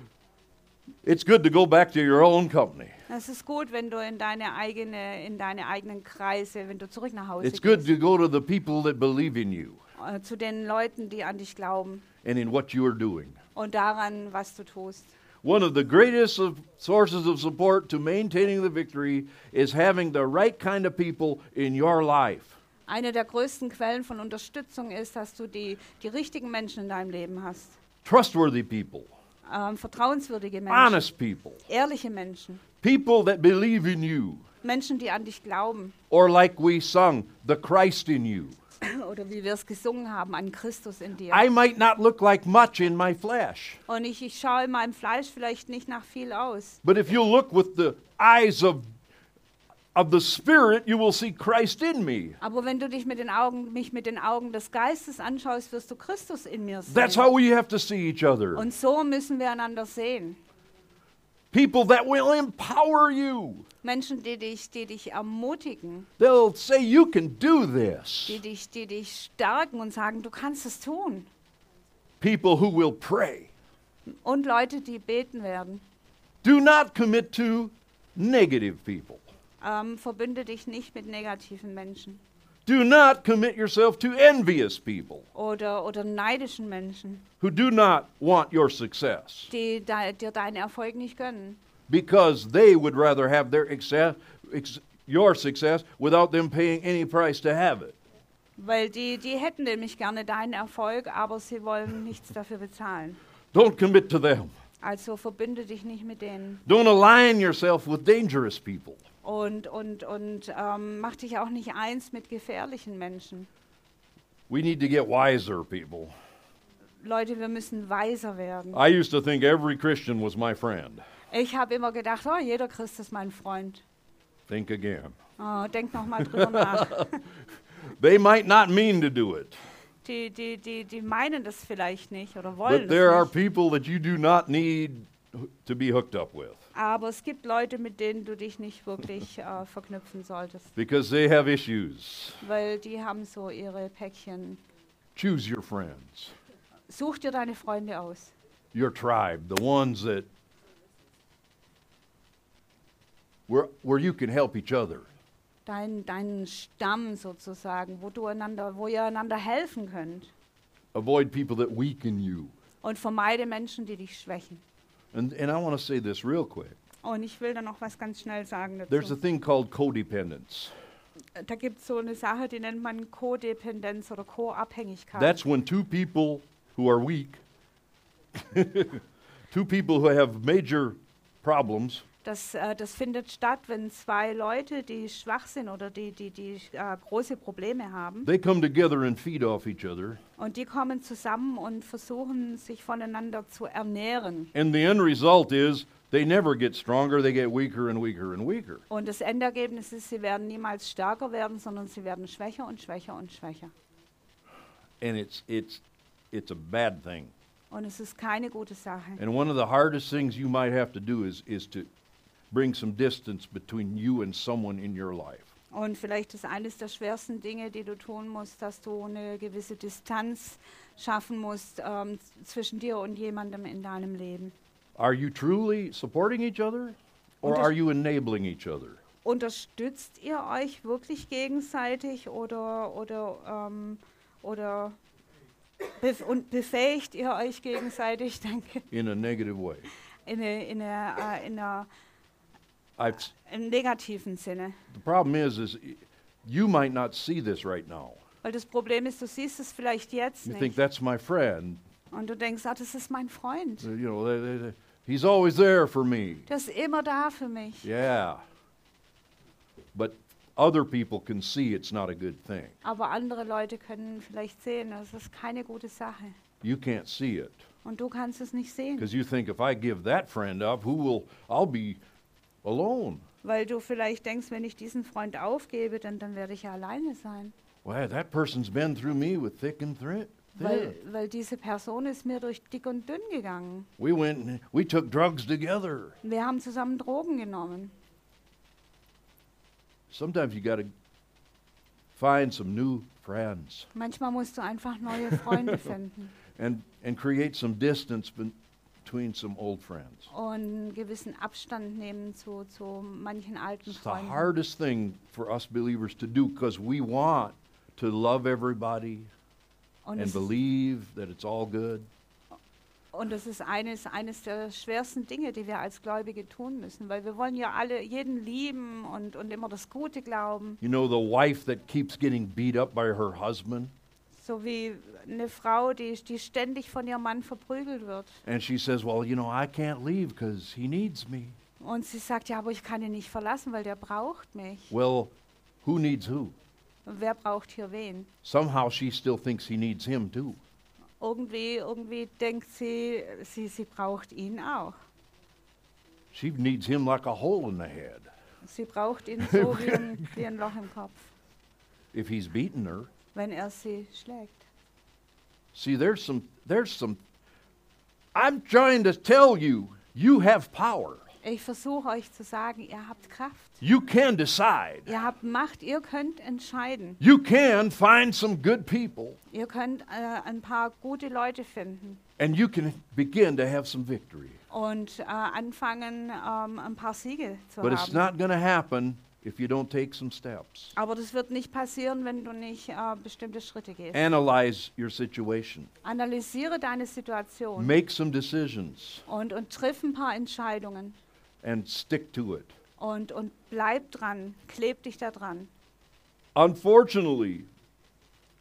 It's good to go back to your own company.
Es ist gut, wenn du in deine, eigene, in deine eigenen Kreise, wenn du zurück nach Hause
It's good
gehst,
to go to the people that believe in you
äh, zu den Leuten, die an dich glauben
and in what you are doing.
Und daran, was du tust.
One of the greatest of sources of support to maintaining the victory is having the right kind of people in your life.
Eine der größten Quellen von Unterstützung ist, dass du die, die richtigen Menschen in deinem Leben hast.
Trustworthy people,
Ähm, vertrauenswürdige Menschen,
honest people,
ehrliche Menschen,
people that believe in you,
Menschen, die an dich glauben.
or like we sung, the Christ in you.
Oder wie wir es gesungen haben, an Christus in dir.
I might not look like much in my flesh,
Und ich, ich schaue in meinem Fleisch vielleicht nicht nach viel aus.
but if you look with the eyes of of the Spirit, you will see Christ in me.
Aber wenn du dich mit den Augen, mich mit den Augen des Geistes anschaust, wirst du Christus in mir
That's
sehen.
how we have to see each other.
Und so müssen wir einander sehen.
People that will empower you.
Menschen, die dich, die dich ermutigen,
They'll say you can do this.
die dich, die dich stärken und sagen, du kannst es tun.
People who will pray.
Und Leute, die beten werden.
Do not commit to negative people.
Ähm, verbünde dich nicht mit negativen Menschen
Do not commit yourself to envious people
oder, oder neidischen Menschen,
who do not want your success
die de, dir deinen Erfolg nicht gönnen.
because they would rather have their excess, ex, your success without them paying any price to have it.
Weil die, die hätten nämlich gerne deinen Erfolg, aber sie wollen nichts dafür bezahlen.
Don't commit to them.
Also verbünde dich nicht mit denen.
Don't align yourself with dangerous people.
Und, und, und ähm, mach dich auch nicht eins mit gefährlichen Menschen.
We need to get wiser, people.
Leute, wir müssen weiser werden.
I used to think every Christian was my friend.
Ich habe immer gedacht, oh, jeder Christ ist mein Freund.
Think again.
Oh, denk noch mal drüber nach.
They might not mean to do it,
Die, die, die, die meinen das vielleicht nicht oder wollen
but there are people that you do not need to be hooked up with
Aber es gibt Leute, mit denen du dich nicht wirklich äh, verknüpfen solltest,
because they have issues.
weil die haben so ihre Päckchen.
Choose your friends,
Such dir deine Freunde aus.
your tribe, the ones that where, where you can help each other.
Dein, deinen Stamm sozusagen, wo, du einander, wo ihr einander helfen könnt.
Avoid people that weaken you.
Und vermeide Menschen, die dich schwächen.
And, and I want to say this real quick.
Oh, Und ich will da noch was ganz schnell sagen
There's a
dazu.
thing called codependence.
Da gibt es so eine Sache, die nennt man Kodependenz oder Co-Abhängigkeit.
That's when two people who are weak, two people who have major problems,
Das, äh, das findet statt, wenn zwei Leute, die schwach sind oder die, die, die äh, große Probleme haben,
they come together and feed off each other.
und die kommen zusammen und versuchen, sich voneinander zu ernähren.
And the end result is they never get stronger, they get weaker and weaker and weaker.
Und das Endergebnis ist, sie werden niemals stärker werden, sondern sie werden schwächer und schwächer und schwächer.
And it's, it's, it's a bad thing.
Und es ist keine gute Sache.
And one of the hardest things you might have to do is, is to bring some distance between you and someone in your life.
Und vielleicht ist eines der schwersten Dinge, die du tun musst, dass du eine gewisse Distanz schaffen musst ähm, zwischen dir und jemandem in deinem Leben.
Are you truly supporting each other? Or are you enabling each other?
Unterstützt ihr euch wirklich gegenseitig oder, oder, ähm, oder bef und befähigt ihr euch gegenseitig, danke,
In a negative way.
in, eine, in, eine, äh, in einer,
I've,
im negativen Sinne?
the problem is, is you might not see this right now.
Weil das Problem ist, du siehst es vielleicht jetzt
You think
nicht.
that's my friend.
Und du denkst, ah, das ist mein Freund.
You know, they, they, they, he's always there for me.
Der ist immer da für mich.
Yeah. But other people can see it's not a good thing.
Aber andere Leute können vielleicht sehen, das ist keine gute Sache.
You can't see it
Und du kannst es nicht sehen,
because you think if I give that friend up, who will? I'll be alone.
weil du vielleicht denkst, wenn ich diesen Freund aufgebe, dann, dann werde ich ja alleine sein.
Well, that person's been through me with thick and thin.
Weil, weil diese Person ist mir durch dick und dünn gegangen.
We went we took drugs together.
Wir haben zusammen Drogen genommen.
Sometimes you got to find some new friends
Manchmal musst du einfach neue Freunde finden
and and create some distance between some old friends.
und gewissen Abstand nehmen zu, zu manchen alten
It's the
Freunden.
hardest thing for us believers to do because we want to love everybody
Und
and
es,
believe that it's all good.
und das ist eines, eines der schwersten Dinge, die wir als Gläubige tun müssen, weil wir wollen ja alle jeden lieben und, und immer das Gute glauben.
You know, the wife that keeps getting beat up by her husband
So wie eine Frau, die, die ständig von ihrem Mann verprügelt wird.
and she says, Well, you know, I can't leave because he needs me.
Und sie sagt, ja, aber ich kann ihn nicht verlassen, weil der braucht mich.
Well, who needs who?
Wer braucht hier wen?
Somehow she still thinks he needs him too.
Irgendwie, irgendwie denkt sie, sie, sie braucht ihn auch.
She needs him like a hole in the head.
Sie braucht ihn so wie ein, wie ein Loch im Kopf,
If he's beaten her,
wenn er sie schlägt.
see, there's some, there's some. I'm trying to tell you, you have power.
Ich versuche euch zu sagen, ihr habt Kraft.
You can decide.
Ihr habt Macht, ihr könnt entscheiden.
You can find some good people,
Ihr könnt äh, ein paar gute Leute finden
and you can begin to have some victory.
und äh, anfangen, ähm, ein paar Siege zu
But it's
haben.
not going to happen if you don't take some steps.
Aber das wird nicht passieren, wenn du nicht äh, bestimmte Schritte gehst.
Analyze your situation,
Analysiere deine Situation
make some decisions,
und, und triff ein paar Entscheidungen
and stick to it.
und, und bleib dran, kleb dich da dran.
Unfortunately,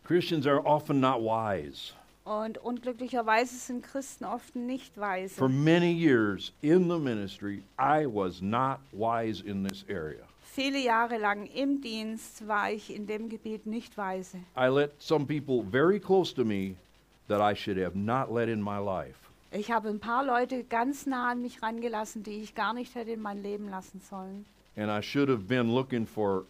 Christians are often not wise.
Und unglücklicherweise sind Christen oft nicht weise.
For many years in the ministry, I was not wise in this area.
Viele Jahre lang im Dienst war ich in dem Gebiet nicht weise.
I let some people very close to me that I should have not let in my life.
Ich habe ein paar Leute ganz nah an mich rangelassen, die ich gar nicht hätte in mein Leben lassen sollen.
And I should have been looking for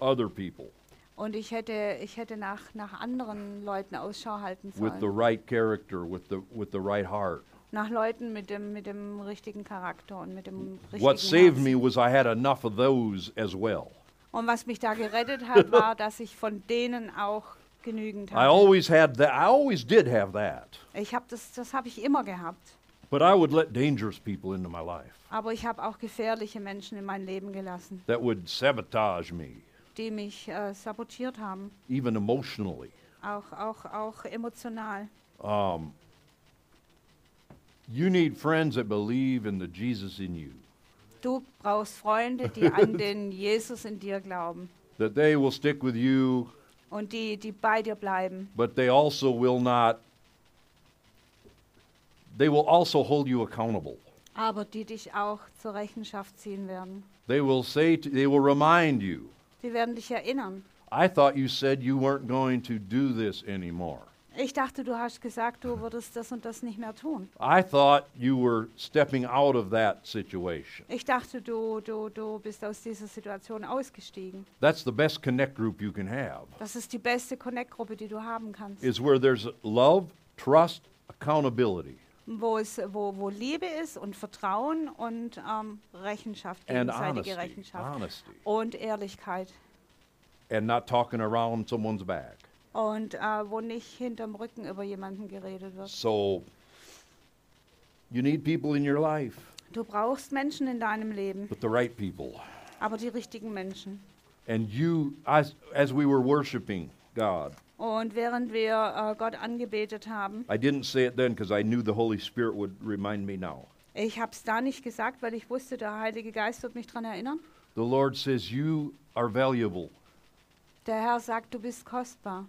other people
Und ich hätte, ich hätte nach, nach anderen Leuten Ausschau halten
with the
sollen.
right character, with the, with the right heart.
Nach Leuten mit dem, mit dem richtigen Charakter und mit dem richtigen
What saved
Herzen.
me was I had enough of those as well.
Und was mich da gerettet hat, war, dass ich von denen auch genügend
I
hatte.
always had that. I always did have that.
Ich habe das, das habe ich immer gehabt.
But I would let dangerous people into my life
Aber ich habe auch gefährliche Menschen in mein Leben gelassen,
that would sabotage me,
die mich äh, sabotiert haben,
even emotionally.
auch, auch, auch emotional.
Um, you need friends that believe in the Jesus in you,
Du brauchst Freunde, die an den Jesus in dir glauben
that they will stick with you,
und die, die bei dir bleiben.
but they also will not, they will also hold you accountable.
aber die dich auch zur Rechenschaft ziehen werden.
They will say, to, they will remind you,
Die werden dich erinnern.
I thought you said you weren't going to do this anymore.
Ich dachte, du hast gesagt, du würdest das und das nicht mehr tun.
I thought you were stepping out of that situation.
Ich dachte, du, du, du bist aus dieser Situation ausgestiegen.
That's the best connect group you can have.
Das ist die beste Connect-Gruppe, die du haben kannst.
Is where there's love, trust, accountability,
Wo, es, wo, wo Liebe ist und Vertrauen und ähm, Rechenschaft,
and
gegenseitige
honesty.
Rechenschaft.
Honesty.
Und Ehrlichkeit.
And not talking around someone's back.
Und äh, wo nicht hinterm Rücken über jemanden geredet wird.
So you need people in your life,
Du brauchst Menschen in deinem Leben,
but the right people.
aber die richtigen Menschen.
And you, as, as we were worshiping God,
Und während wir äh, Gott angebetet haben,
I didn't say it then because I knew the Holy Spirit would remind me now.
ich habe es da nicht gesagt, weil ich wusste, der Heilige Geist wird mich daran erinnern.
The Lord says, You are valuable.
Der Herr sagt, du bist kostbar.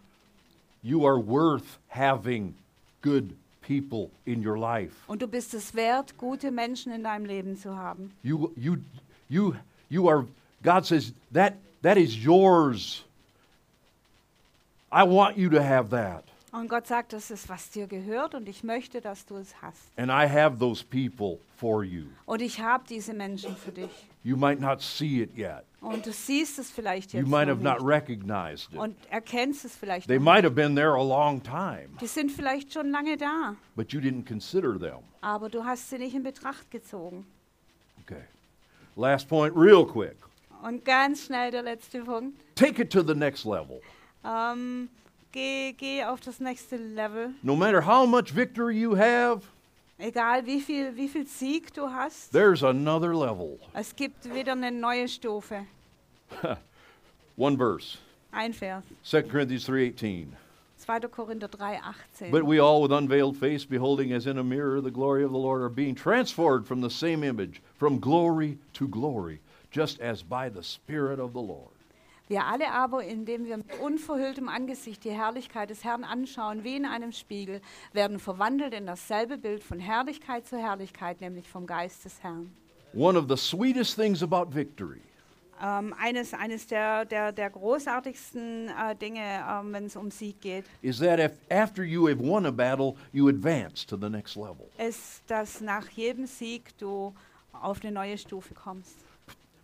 You are worth having good people in your life.
Und du bist es wert, gute Menschen in deinem Leben zu haben.
You, you, you, you are, God says, that, that is yours. I want you to have that.
Und Gott sagt, das ist, was dir gehört und ich möchte, dass du es hast.
And I have those people for you.
Und ich habe diese Menschen für dich.
You might not see it yet.
Und du siehst es vielleicht jetzt
You might
noch
have not
nicht.
recognized it.
Und erkennst es vielleicht
They
noch
might have been there a long time,
Die sind vielleicht schon lange da,
but you didn't consider them.
aber du hast sie nicht in Betracht gezogen.
Okay. Last point, real quick.
Und ganz schnell der letzte Punkt.
Take it to the next level.
Ähm, geh, geh auf das nächste Level.
No matter how much victory you have,
Egal wie viel, wie viel Sieg du hast,
there's another level.
es gibt wieder eine neue Stufe.
One verse,
Ein Vers.
2 Corinthians 3:18.
2. Korinther 3, 18.
But we all with unveiled face beholding as in a mirror the glory of the Lord are being transformed from the same image from glory to glory, just as by the spirit of the Lord.
Wir alle aber, indem wir mit unverhülltem Angesicht die Herrlichkeit des Herrn anschauen, wie in einem Spiegel, werden verwandelt in dasselbe Bild von Herrlichkeit zu Herrlichkeit, nämlich vom Geist des Herrn.
One of the sweetest things about victory
Ähm, eines eines der, der, der großartigsten äh, Dinge, ähm, wenn es um Sieg geht,
is that if after you have won a battle, you advance to the next level.
ist, dass nach jedem Sieg du auf eine neue Stufe kommst.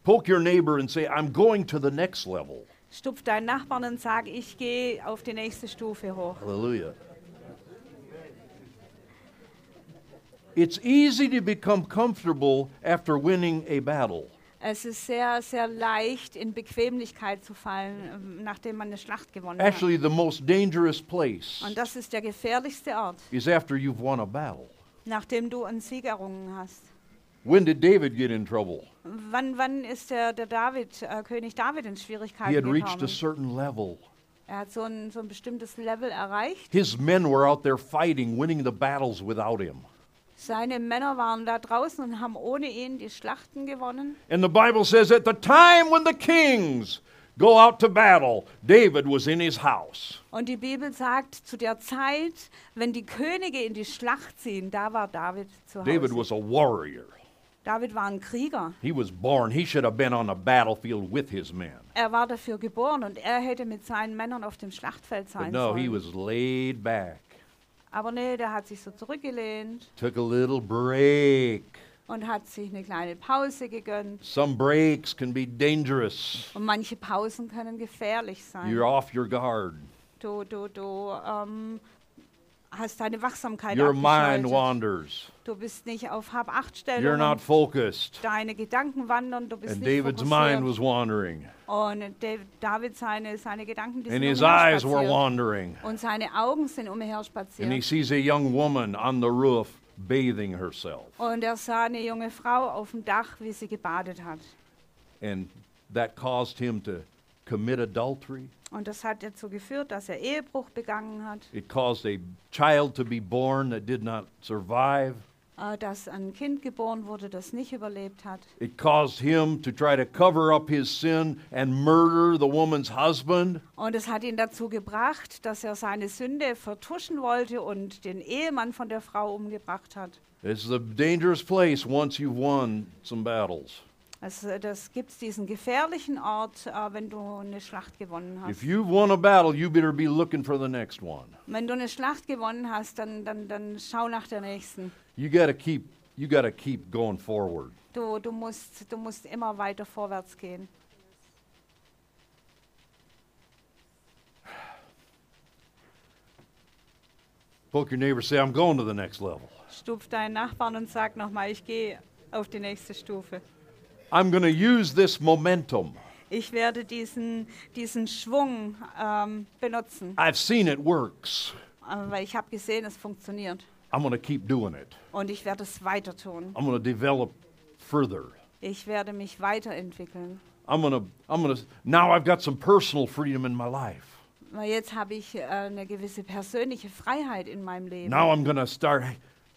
Poke your neighbor and say, I'm going to the next level.
Stupf deinen Nachbarn und sag, ich gehe auf die nächste Stufe hoch.
Hallelujah. It's easy to become comfortable after winning a battle.
Es ist sehr, sehr leicht, in Bequemlichkeit zu fallen, ähm, nachdem man eine Schlacht gewonnen hat.
Actually, the most dangerous place
Und das ist der gefährlichste Ort,
is after you've won a battle.
nachdem du einen Sieg errungen hast.
When did David get in trouble?
Wann, wann ist der, der David, äh, König David in
He
Schwierigkeiten
had reached a
gekommen?
certain level.
Er hat so ein, so ein bestimmtes Level erreicht.
His men were out there fighting, winning the battles without him.
Seine Männer waren da draußen und haben ohne ihn die Schlachten gewonnen.
And the Bible says at the time when the kings go out to battle, David was in his house.
Und die Bibel sagt, zu der Zeit, wenn die Könige in die Schlacht ziehen, da war David zu Hause.
David was a warrior.
David war ein Krieger.
He was born, he should have been on the battlefield with his men.
Er war dafür geboren und er hätte mit seinen Männern auf dem Schlachtfeld
But
sein
no, he
sollen.
was laid back,
Aber nee, der hat sich so zurückgelehnt
took a little break.
und hat sich eine kleine Pause gegönnt.
Some breaks can be dangerous.
Und manche Pausen können gefährlich sein.
You're off your guard.
Du, du, du ähm, hast deine Wachsamkeit
Your mind wanders.
Du bist nicht auf
You're
Hab-Acht-Stellung.
not focused.
Deine Gedanken wandern, du bist
And
nicht
David's
fokussiert.
mind was wandering.
Und Dav- David, seine, seine Gedanken, die
And
sind
his eyes were
umherspaziert.
wandering.
Und seine Augen sind
And he
umherspaziert.
sees a young woman on the roof bathing herself.
Und er sah eine junge Frau auf dem Dach, wie sie gebadet hat.
And that caused him to commit adultery.
Und das hat dazu geführt, dass er Ehebruch begangen hat,
It caused a child to be born that did not survive.
äh, dass ein Kind geboren wurde, das nicht überlebt hat.
It caused him to try to cover up his sin and murder the woman's husband.
Und es hat ihn dazu gebracht, dass er seine Sünde vertuschen wollte und den Ehemann von der Frau umgebracht hat.
It's a dangerous place once you've won some battles.
Also das gibt es diesen gefährlichen Ort, äh, wenn du eine Schlacht gewonnen hast.
If you've won a battle, you better be looking for the next one.
Wenn du eine Schlacht gewonnen hast, dann, dann, dann schau nach der nächsten.
You got to keep you got to keep going forward.
Du, du, musst, du musst immer weiter vorwärts gehen.
Poke your neighbor, say, I'm going to the next level.
Stupf deinen Nachbarn und sag nochmal, ich gehe auf die nächste Stufe.
I'm going to use this momentum.
Ich werde diesen, diesen Schwung ähm, benutzen,
I've seen it works.
äh, weil ich habe gesehen, es funktioniert.
I'm going to keep doing it.
Und ich werde es weiter tun.
I'm going to develop further.
Ich werde mich weiterentwickeln.
I'm going to I'm going to now I've got some personal freedom in my life.
Weil jetzt habe ich äh, eine gewisse persönliche Freiheit in meinem Leben.
Now I'm going to start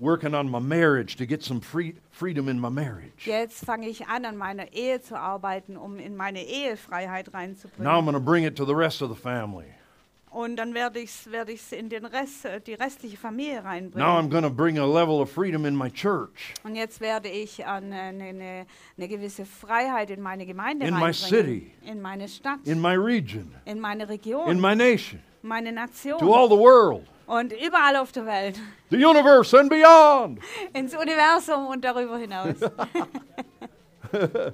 working on my marriage to get some free, freedom in my marriage.
Jetzt fange ich an, an meiner Ehe zu arbeiten, um in meine Ehefreiheit
Now I'm
reinzubringen.
going to bring it to the rest of the family.
Und dann werde ich es ich's in den Rest, äh, die restliche Familie
Now I'm
reinbringen.
going to bring a level of freedom in my church,
Und jetzt werde ich eine, eine, eine gewisse Freiheit in meine Gemeinde
In my
reinbringen.
city.
In meine Stadt.
in my region,
in meine Region.
in my nation,
meine Nation.
to all the world,
und überall auf der Welt.
the universe and beyond.
Ins Universum und darüber hinaus.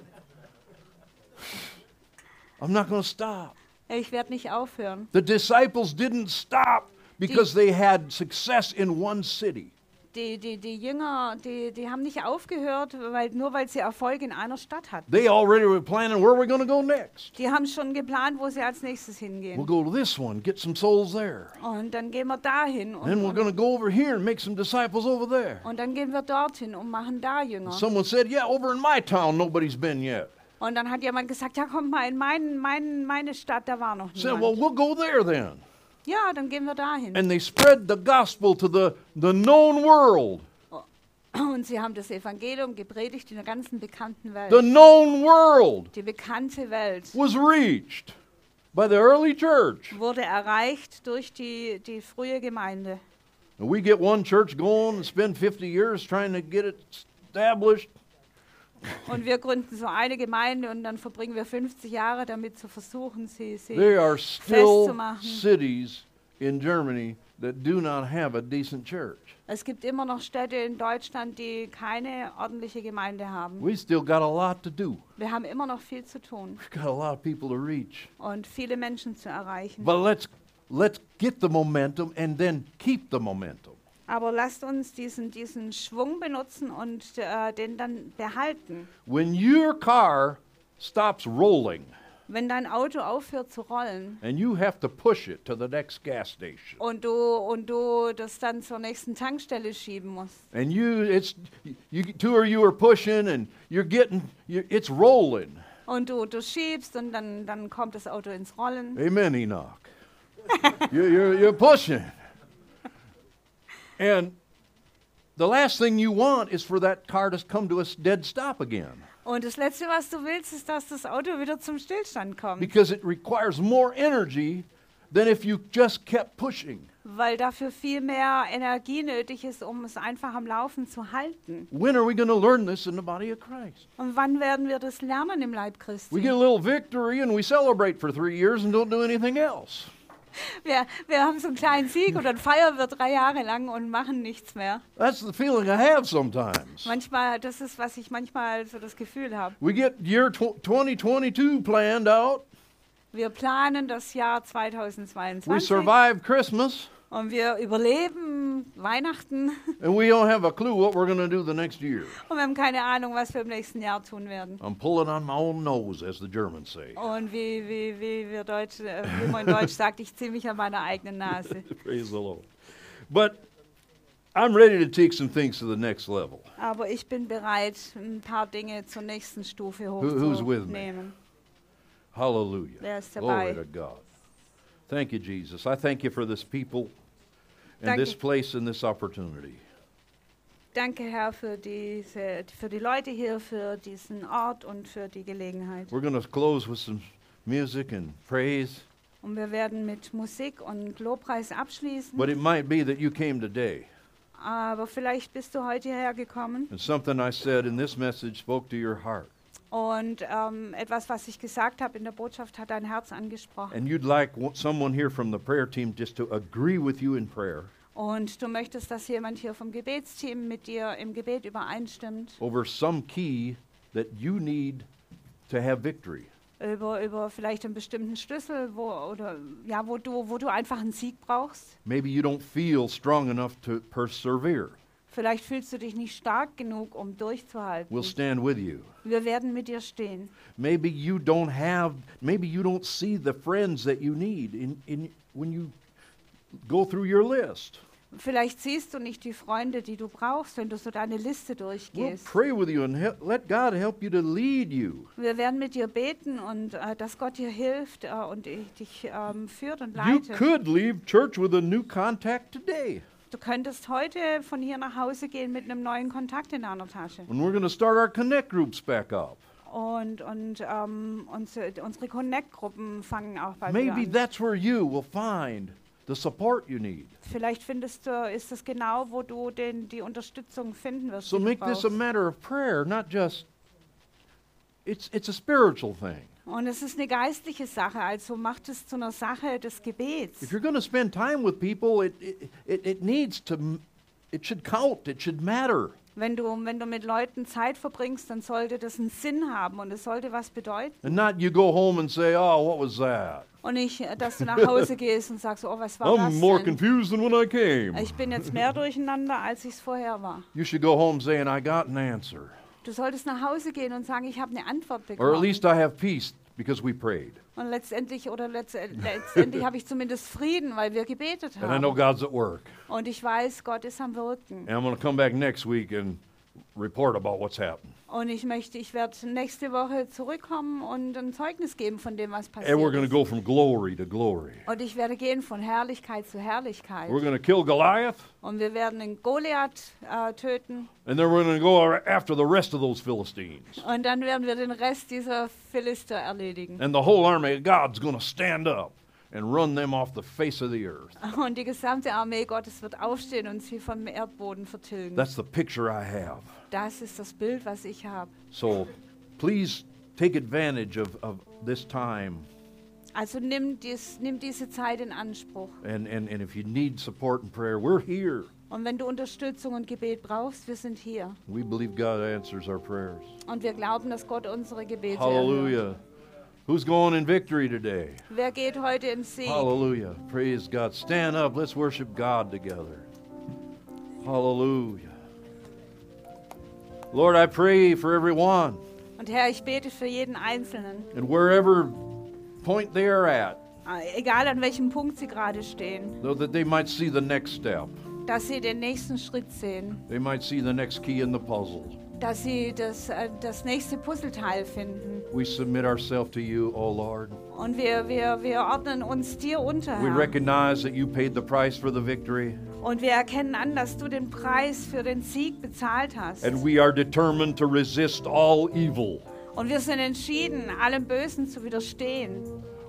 I'm not going to stop.
ich werde nicht aufhören.
The disciples didn't stop because they had success in one city.
Die, die, die Jünger, die, die haben nicht aufgehört, weil, nur weil sie Erfolg in einer Stadt hatten.
They already were planning where we're going to go next.
Die haben schon geplant, wo sie als nächstes
We'll
hingehen.
go to this one, get some souls there.
Und dann gehen wir dahin.
Then we're
Und,
going to go over here and make some disciples over there.
und dann gehen wir dorthin und machen da Jünger.
Someone said, Yeah, over in my town, nobody's been yet.
Und dann hat jemand gesagt, ja komm mal in mein, mein, meine Stadt, da war noch
I said, Well,
niemand.
we'll go there then.
Ja, dann gehen wir dahin.
And they spread the gospel to the, the known world.
Und sie haben das Evangelium gepredigt in der ganzen bekannten Welt.
The known world
Die bekannte Welt
was reached by the early church.
wurde erreicht durch die, die frühe Gemeinde.
And we get one church going and spend 50 years trying to get it established.
Und wir gründen so eine Gemeinde und dann verbringen wir 50 Jahre damit zu versuchen, sie, sie
There are still
festzumachen.
cities in Germany that do not have a decent church.
Es gibt immer noch Städte in Deutschland, die keine ordentliche Gemeinde haben.
We still got a lot to do.
Wir haben immer noch viel zu tun
We've got a lot of people to reach.
und viele Menschen zu erreichen.
But let's let's get the momentum and then keep the momentum.
Aber lasst uns diesen, diesen Schwung benutzen und äh, den dann behalten.
When your car stops rolling
Wenn dein Auto aufhört zu rollen
and you have to push it to the next gas station
und du, und du das dann zur nächsten Tankstelle schieben musst
and you it's you two or you are pushing and you're getting you, it's rolling.
und du, du schiebst und dann, dann kommt das Auto ins Rollen.
Amen, Enoch. you're, you're, you're pushing. And the last thing you want is for that car to come to a dead stop again
Und das Letzte, was du willst, ist, dass das Auto wieder zum Stillstand kommt.
because it requires more energy than if you just kept pushing.
Weil dafür viel mehr Energie nötig ist, um es einfach am Laufen zu halten.
When are we going to learn this in the body of Christ?
Und wann werden wir das lernen im Leib
We
Christi?
get a little victory and we celebrate for three years and don't do anything else.
Wir, wir haben so einen kleinen Sieg und dann feiern wir drei Jahre lang und machen nichts mehr.
That's the feeling I have sometimes.
Manchmal, das ist, was ich manchmal so das Gefühl habe.
We get year tw- 2022 planned out.
Wir planen das Jahr
We
2022
survive Christmas
und wir überleben Weihnachten
and we don't have a clue what we're going to do the next year.
und wir haben keine Ahnung, was wir im nächsten Jahr tun werden.
I'm pulling on my own nose, as the Germans say.
Und wie, wie, wie, wir Deutsch, äh, wie man in Deutsch sagt, ich ziehe mich an meiner eigenen Nase.
Praise the Lord. But I'm ready to take some things to the next level.
Aber ich bin bereit, ein paar Dinge zur nächsten Stufe hochzunehmen.
Hallelujah. Glory to God. Thank you, Jesus. I thank you for this people and
Danke.
this place and this opportunity.
Danke, Herr, für, diese, für die Leute hier, für diesen Ort und für die Gelegenheit.
We're going to close with some music and praise,
Und wir werden mit Musik und Lobpreis abschließen.
but it might be that you came today
Aber vielleicht bist du heute hierher gekommen
and something I said in this message spoke to your heart.
Und ähm, etwas, was ich gesagt habe in der Botschaft, hat dein Herz angesprochen.
And you'd like w- someone here from the prayer team just to agree with you in prayer
Und du möchtest, dass jemand hier vom Gebetsteam mit dir im Gebet übereinstimmt,
over some key that you need to have victory.
über, über vielleicht einen bestimmten Schlüssel, wo, oder, ja, wo, du, wo du einfach einen Sieg brauchst.
Maybe you don't feel strong enough to persevere.
Vielleicht fühlst du dich nicht stark genug, um durchzuhalten.
We'll stand with you.
Wir werden mit dir stehen.
Maybe you don't have, maybe you don't see the friends that you need in, in, when you go through your list.
Vielleicht siehst du nicht die Freunde, die du brauchst, wenn du so deine Liste
We'll
durchgehst.
pray with you and hel- let God help you to lead you.
Wir werden mit dir beten und äh, dass Gott dir hilft äh, und dich dich, ähm, führt und
You
leitet.
could leave church with a new contact today.
Du könntest heute von hier nach Hause gehen mit einem neuen Kontakt in deiner Tasche.
And we're going to start our connect groups back up.
Und, und ähm, unsere, unsere Connect-Gruppen fangen auch bald
Maybe
an.
that's where you will find the support you need.
Vielleicht findest du, ist es genau, wo du den, die Unterstützung finden wirst.
So
die du
make this a
brauchst.
matter of prayer, not just it's it's a spiritual thing.
Und es ist eine geistliche Sache, also macht es zu einer Sache des Gebets.
If you're going to spend time with people, it, it, it, needs to, it should count, it should matter.
Wenn du, wenn du mit Leuten Zeit verbringst, dann sollte das einen Sinn haben und es sollte was bedeuten.
And not you go home and say, oh, what was that?
Und nicht, äh, dass du nach Hause gehst und sagst, oh, was war
I'm more
das denn?
confused than when I came.
Ich bin jetzt mehr durcheinander, als ich es vorher war.
You should go home saying, I got an answer.
Du solltest nach Hause gehen und sagen, ich habe eine Antwort
Or at
bekommen.
least I have peace because we prayed.
Und letztendlich oder letzt, äh, letztendlich habe ich zumindest Frieden, weil wir gebetet
And I know
haben.
God's at work.
Und ich weiß, Gott ist am Wirken.
And I'm going to come back next week and report about what's happened.
Und ich möchte, ich werde nächste Woche zurückkommen und ein Zeugnis geben von dem, was
And we're
passiert
going to
ist.
go from glory to glory.
Und ich werde gehen von Herrlichkeit zu Herrlichkeit.
We're going to kill Goliath,
Und wir werden den Goliath äh, töten.
and then we're going to go after the rest of those Philistines.
Und dann werden wir den Rest dieser Philister erledigen.
And the whole army of God's going to stand up and run them off the face of the earth.
Und die gesamte Armee Gottes wird aufstehen und sie vom Erdboden vertilgen.
That's the picture I have.
Das ist das Bild, was ich habe.
So please take advantage of, of this time.
Also nimm, dies, nimm diese Zeit in Anspruch.
And, and, and if you need support and prayer, we're here.
Und wenn du Unterstützung und Gebet brauchst, wir sind hier.
We believe God answers our prayers.
Und wir glauben, dass Gott unsere Gebete erhört.
Hallelujah. Who's going in victory today?
Wer geht heute in Sieg?
Hallelujah. Praise God. Stand up. Let's worship God together. Hallelujah. Lord, I pray for everyone
Und Herr, ich bete für jeden Einzelnen,
and wherever point they are at,
äh, egal an welchem Punkt sie gerade stehen,
so that they might see the next step.
dass sie den nächsten Schritt sehen,
They might see the next key in the puzzle.
dass sie das, äh, das nächste Puzzleteil finden.
We submit ourselves to you, O Lord.
Und wir, wir, wir ordnen uns dir unter,
We
Herr.
recognize that you paid the price for the victory,
Und wir erkennen an, dass du den Preis für den Sieg bezahlt hast.
and we are determined to resist all evil.
Und wir sind entschieden, allem Bösen zu widerstehen.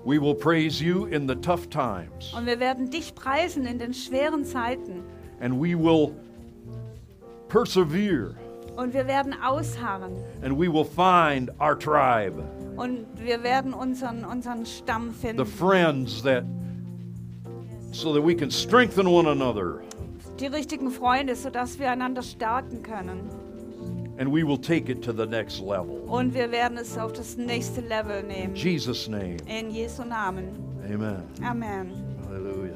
We will praise you in the tough times,
Und wir werden dich preisen in den schweren Zeiten.
and we will persevere,
Und wir werden ausharren.
and we will find our tribe,
Und wir werden unseren, unseren Stamm
the
finden.
friends that, so that we can strengthen one another,
Die richtigen Freunde, sodass wir einander stärken können.
and we will take it to the next level.
Und wir werden es auf das nächste Level
In
nehmen.
Jesus' name,
In Jesu Namen.
amen.
Amen.
Hallelujah.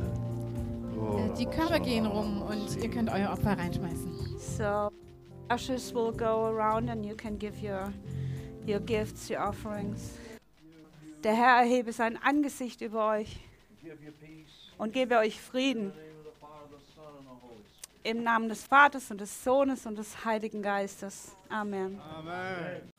Oh,
Äh, Die Körper gehen rum und ihr könnt euer Opfer reinschmeißen.
So, ushers will go around and you can give your, your gifts, your offerings. Der Herr erhebe sein Angesicht über euch
give you peace.
Und gebe euch Frieden. Im Namen des Vaters und des Sohnes und des Heiligen Geistes. Amen.
Amen.